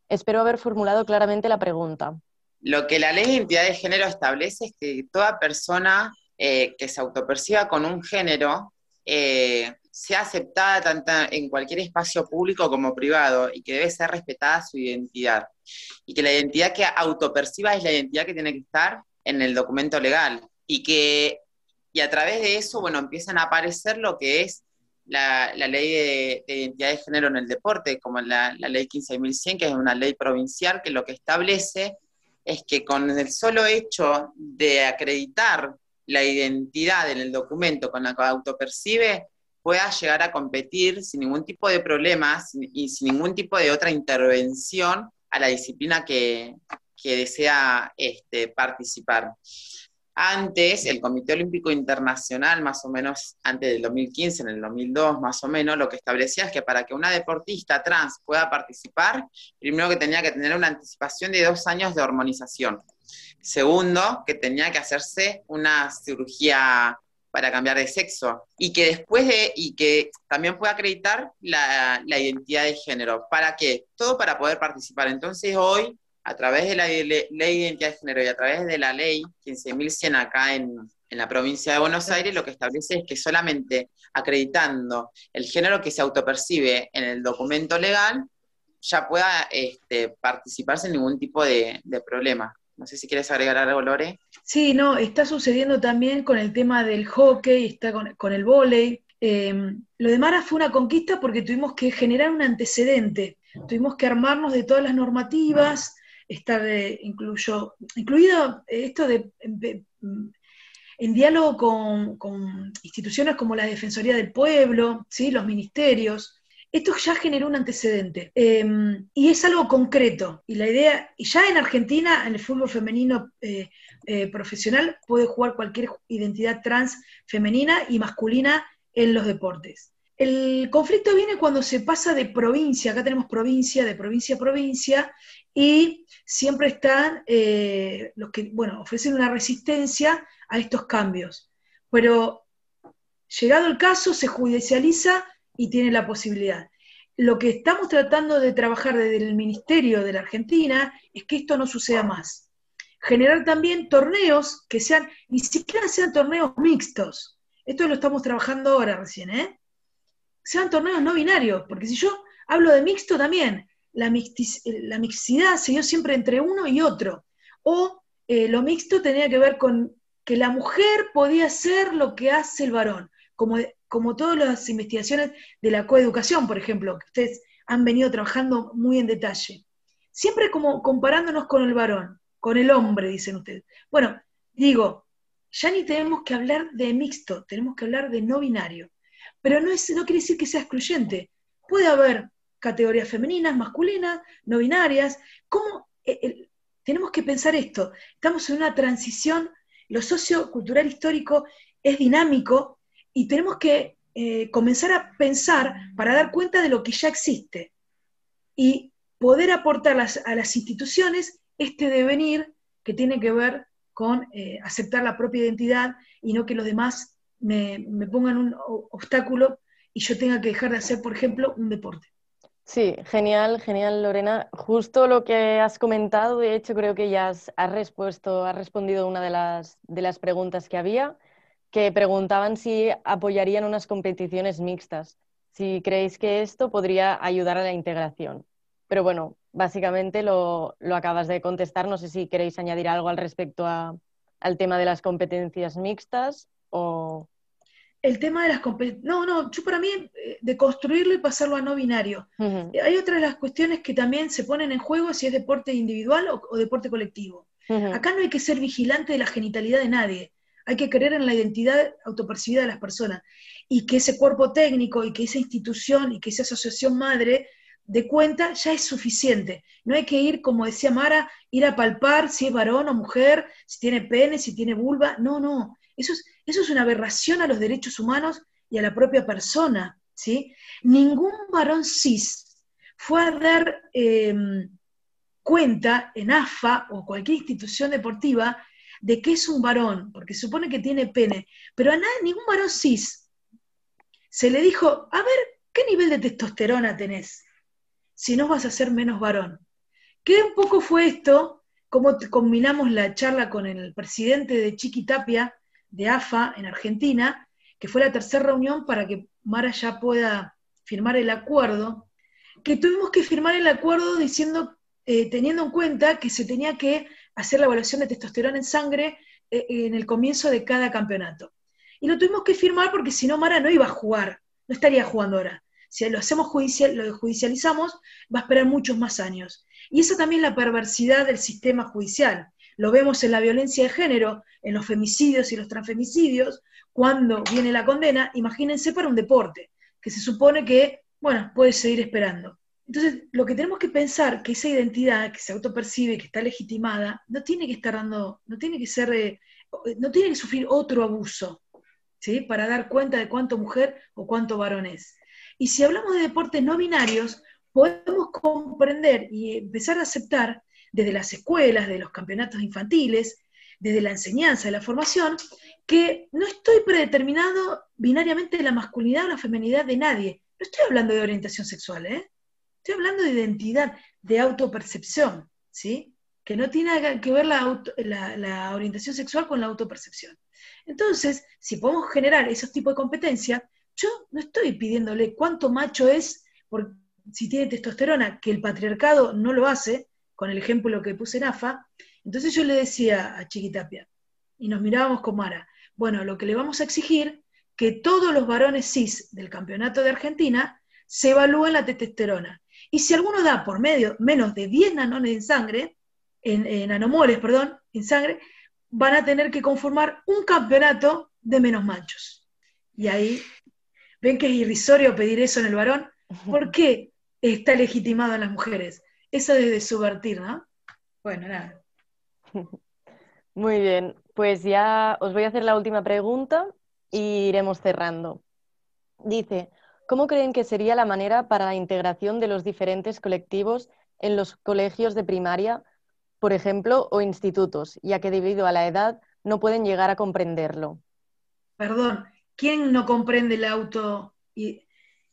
Espero haber formulado claramente la pregunta. Lo que la ley de identidad de género establece es que toda persona eh, que se autoperciba con un género eh, sea aceptada tanto en cualquier espacio público como privado y que debe ser respetada su identidad. Y que la identidad que autoperciba es la identidad que tiene que estar en el documento legal. Y que y a través de eso, bueno, empiezan a aparecer lo que es la, ley de, identidad de género en el deporte, como la, la ley 15.100, que es una ley provincial que lo que establece es que con el solo hecho de acreditar la identidad en el documento con la que autopercibe, pueda llegar a competir sin ningún tipo de problemas y sin ningún tipo de otra intervención a la disciplina que, desea este, participar. Antes, el Comité Olímpico Internacional, más o menos antes del 2015, en el 2002 más o menos, lo que establecía es que para que una deportista trans pueda participar, primero que tenía que tener una anticipación de dos años de hormonización. Segundo, que tenía que hacerse una cirugía para cambiar de sexo y que después de, y que también pueda acreditar la, identidad de género. ¿Para qué? Todo para poder participar. Entonces hoy, a través de la ley de identidad de género y a través de la ley 15.100 acá en, en la provincia de Buenos Aires, lo que establece es que solamente acreditando el género que se autopercibe en el documento legal, ya pueda este, participar sin ningún tipo de problema. No sé si quieres agregar algo, Lore. Sí, no, está sucediendo también con el tema del hockey, está con, el vóley. Em, lo de Mara fue una conquista porque tuvimos que generar un antecedente, tuvimos que armarnos de todas las normativas, estar eh, incluido esto de, en diálogo con, con, instituciones como la Defensoría del Pueblo, ¿sí? los ministerios, esto ya generó un antecedente em, y es algo concreto. Y la idea, y ya en Argentina, en el fútbol femenino eh, eh, profesional, puede jugar cualquier identidad trans femenina y masculina en los deportes. El conflicto viene cuando se pasa de provincia, acá tenemos provincia, de provincia a provincia, y siempre están eh, los que, bueno, ofrecen una resistencia a estos cambios. Pero llegado el caso, se judicializa y tiene la posibilidad. Lo que estamos tratando de trabajar desde el Ministerio de la Argentina es que esto no suceda más. generar también torneos que sean, ni siquiera sean torneos mixtos. Esto lo estamos trabajando ahora recién, ¿eh? Sean torneos no binarios, porque si yo hablo de mixto también, la, la mixidad se dio siempre entre uno y otro. O eh, lo mixto tenía que ver con que la mujer podía hacer lo que hace el varón, como, como todas las investigaciones de la coeducación, por ejemplo, que ustedes han venido trabajando muy en detalle. Siempre como comparándonos con el varón, con el hombre, dicen ustedes. Bueno, digo, ya ni tenemos que hablar de mixto, tenemos que hablar de no binario. Pero no, es, no quiere decir que sea excluyente. Puede haber categorías femeninas, masculinas, no binarias. ¿Cómo, eh, tenemos que pensar esto. Estamos en una transición, lo sociocultural histórico es dinámico y tenemos que eh, comenzar a pensar para dar cuenta de lo que ya existe y poder aportar a las instituciones este devenir que tiene que ver con eh, aceptar la propia identidad y no que los demás me pongan un obstáculo y yo tenga que dejar de hacer, por ejemplo, un deporte. Sí, genial, genial, Lorena. Justo lo que has comentado, de hecho, creo que ya has, respuesto, has respondido una de las, de las preguntas que había, que preguntaban si apoyarían unas competiciones mixtas, si creéis que esto podría ayudar a la integración. Pero bueno, básicamente lo, lo acabas de contestar. No sé si queréis añadir algo al respecto al tema de las competencias mixtas o el tema de las competencias. No, no, yo para mí, eh, de construirlo y pasarlo a no binario. Eh, hay otras las cuestiones que también se ponen en juego si es deporte individual o, deporte colectivo. Acá no hay que ser vigilante de la genitalidad de nadie. Hay que creer en la identidad autopercibida de las personas. Y que ese cuerpo técnico y que esa institución y que esa asociación madre de cuenta ya es suficiente. No hay que ir, como decía Mara, ir a palpar si es varón o mujer, si tiene pene, si tiene vulva. No, no. Eso es, eso es una aberración a los derechos humanos y a la propia persona. ¿sí? Ningún varón cis fue a dar em, cuenta en AFA o cualquier institución deportiva de que es un varón, porque supone que tiene pene, pero a nadie, ningún varón cis se le dijo, a ver, ¿qué nivel de testosterona tenés? Si no vas a ser menos varón. ¿Qué un poco fue esto? Cómo combinamos la charla con el presidente de Chiquitapia, de AFA en Argentina, que fue la tercera reunión para que Mara ya pueda firmar el acuerdo, que tuvimos que firmar el acuerdo diciendo, eh, teniendo en cuenta que se tenía que hacer la evaluación de testosterona en sangre eh, en el comienzo de cada campeonato. Y lo tuvimos que firmar porque si no, Mara no iba a jugar, no estaría jugando ahora. Si lo hacemos judicial, lo judicializamos, va a esperar muchos más años. Y esa también es la perversidad del sistema judicial. Lo vemos en la violencia de género, en los femicidios y los transfemicidios, cuando viene la condena, imagínense para un deporte, que se supone que, bueno, puede seguir esperando. Entonces, lo que tenemos que pensar, que esa identidad que se autopercibe, que está legitimada, no tiene que estar dando, no tiene que ser, eh, no tiene que sufrir otro abuso, ¿sí? Para dar cuenta de cuánto mujer o cuánto varón es. Y si hablamos de deportes no binarios, podemos comprender y empezar a aceptar desde las escuelas, de los campeonatos infantiles, desde la enseñanza, de la formación, que no estoy predeterminado binariamente de la masculinidad o la feminidad de nadie. No estoy hablando de orientación sexual, ¿eh? Estoy hablando de identidad, de autopercepción, ¿sí? Que no tiene que ver la, orientación sexual con la autopercepción. Entonces, si podemos generar esos tipos de competencias, yo no estoy pidiéndole cuánto macho es por, si tiene testosterona, que el patriarcado no lo hace, con el ejemplo que puse en AFA, entonces yo le decía a Chiquitapia, y nos mirábamos con Mara, bueno, lo que le vamos a exigir, que todos los varones cis del campeonato de Argentina se evalúen la testosterona. Y si alguno da por medio menos de 10 nanones en sangre, en, en nanomoles, perdón, en sangre, van a tener que conformar un campeonato de menos machos. Y ahí, ven que es irrisorio pedir eso en el varón. ¿Por qué está legitimado en las mujeres? Eso de subvertir, ¿no? Bueno, nada. Muy bien, pues ya os voy a hacer la última pregunta y iremos cerrando. Dice, ¿cómo creen que sería la manera para la integración de los diferentes colectivos en los colegios de primaria, por ejemplo, o institutos, ya que debido a la edad no pueden llegar a comprenderlo? Perdón, ¿quién no comprende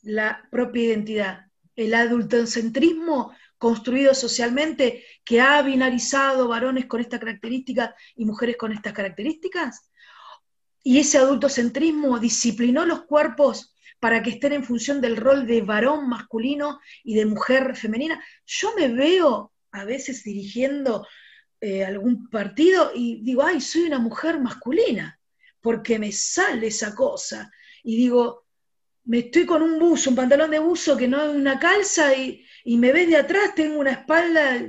la propia identidad? ¿El adultocentrismo construido socialmente que ha binarizado varones con estas características y mujeres con estas características? ¿Y ese adultocentrismo disciplinó los cuerpos para que estén en función del rol de varón masculino y de mujer femenina? Yo me veo a veces dirigiendo eh, algún partido y digo, ay, soy una mujer masculina, porque me sale esa cosa. Y digo, me estoy con un buzo, un pantalón de buzo que no es una calza y, me ves de atrás, tengo una espalda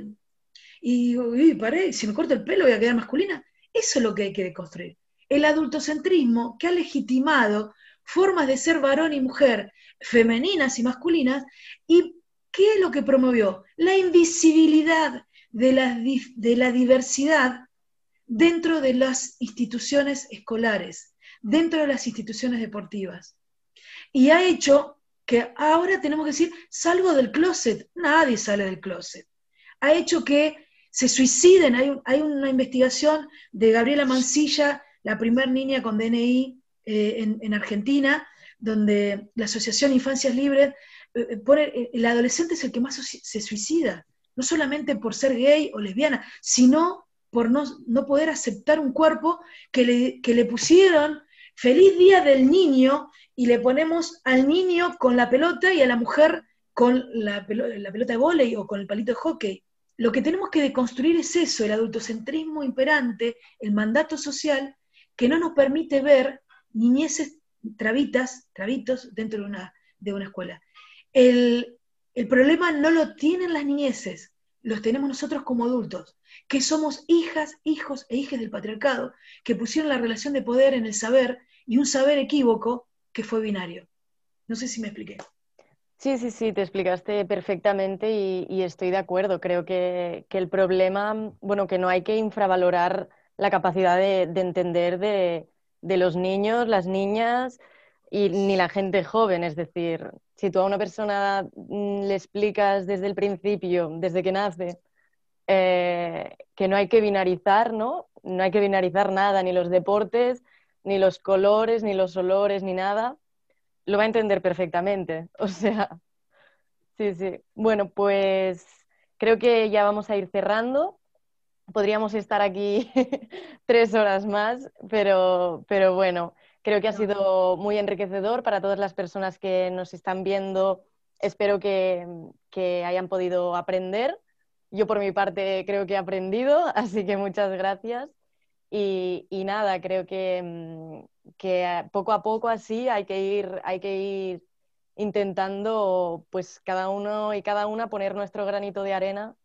y digo, uy, paré, si me corto el pelo voy a quedar masculina. Eso es lo que hay que deconstruir. El adultocentrismo que ha legitimado formas de ser varón y mujer, femeninas y masculinas, y ¿qué es lo que promovió? La invisibilidad de la, diversidad dentro de las instituciones escolares, dentro de las instituciones deportivas y ha hecho que ahora tenemos que decir, salgo del closet. Nadie sale del closet. Ha hecho que se suiciden. Hay, una investigación de Gabriela Mancilla, la primer niña con DNI eh, en, Argentina, donde la Asociación Infancias Libres eh, eh, pone, el adolescente es el que más se suicida, no solamente por ser gay o lesbiana, sino por no, poder aceptar un cuerpo que le, que le pusieron feliz día del niño y le ponemos al niño con la pelota y a la mujer con la, pelota de vóley o con el palito de hockey. Lo que tenemos que deconstruir es eso, el adultocentrismo imperante, el mandato social que no nos permite ver niñeces trabitas, trabitos dentro de una, de una escuela. El, el problema no lo tienen las niñeces, los tenemos nosotros como adultos, que somos hijas, hijos e hijas del patriarcado, que pusieron la relación de poder en el saber y un saber equívoco que fue binario. No sé si me expliqué. Sí, sí, sí, te explicaste perfectamente y, estoy de acuerdo. Creo que, el problema, bueno, que no hay que infravalorar la capacidad de, entender de, los niños, las niñas y ni la gente joven. Es decir, si tú a una persona mm, le explicas desde el principio, desde que nace, eh, que no hay que binarizar, ¿no? No hay que binarizar nada, ni los deportes, ni los colores, ni los olores, ni nada, lo va a entender perfectamente. O sea, sí, sí. Bueno, pues creo que ya vamos a ir cerrando. Podríamos estar aquí tres horas más, pero, pero bueno, creo que ha sido muy enriquecedor para todas las personas que nos están viendo. Espero que, hayan podido aprender. Yo por mi parte creo que he aprendido, así que muchas gracias. Y, nada, creo que, mm, que, poco a poco así hay que ir, hay que ir intentando, pues cada uno y cada una poner nuestro granito de arena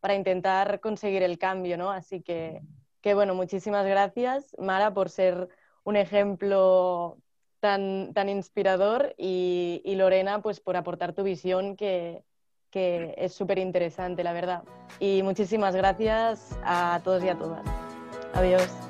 para intentar conseguir el cambio, ¿no? Así que, que bueno, muchísimas gracias, Mara, por ser un ejemplo tan, tan inspirador y, y Lorena, pues por aportar tu visión que, que es súper interesante, la verdad. Y muchísimas gracias a todos y a todas. Adiós.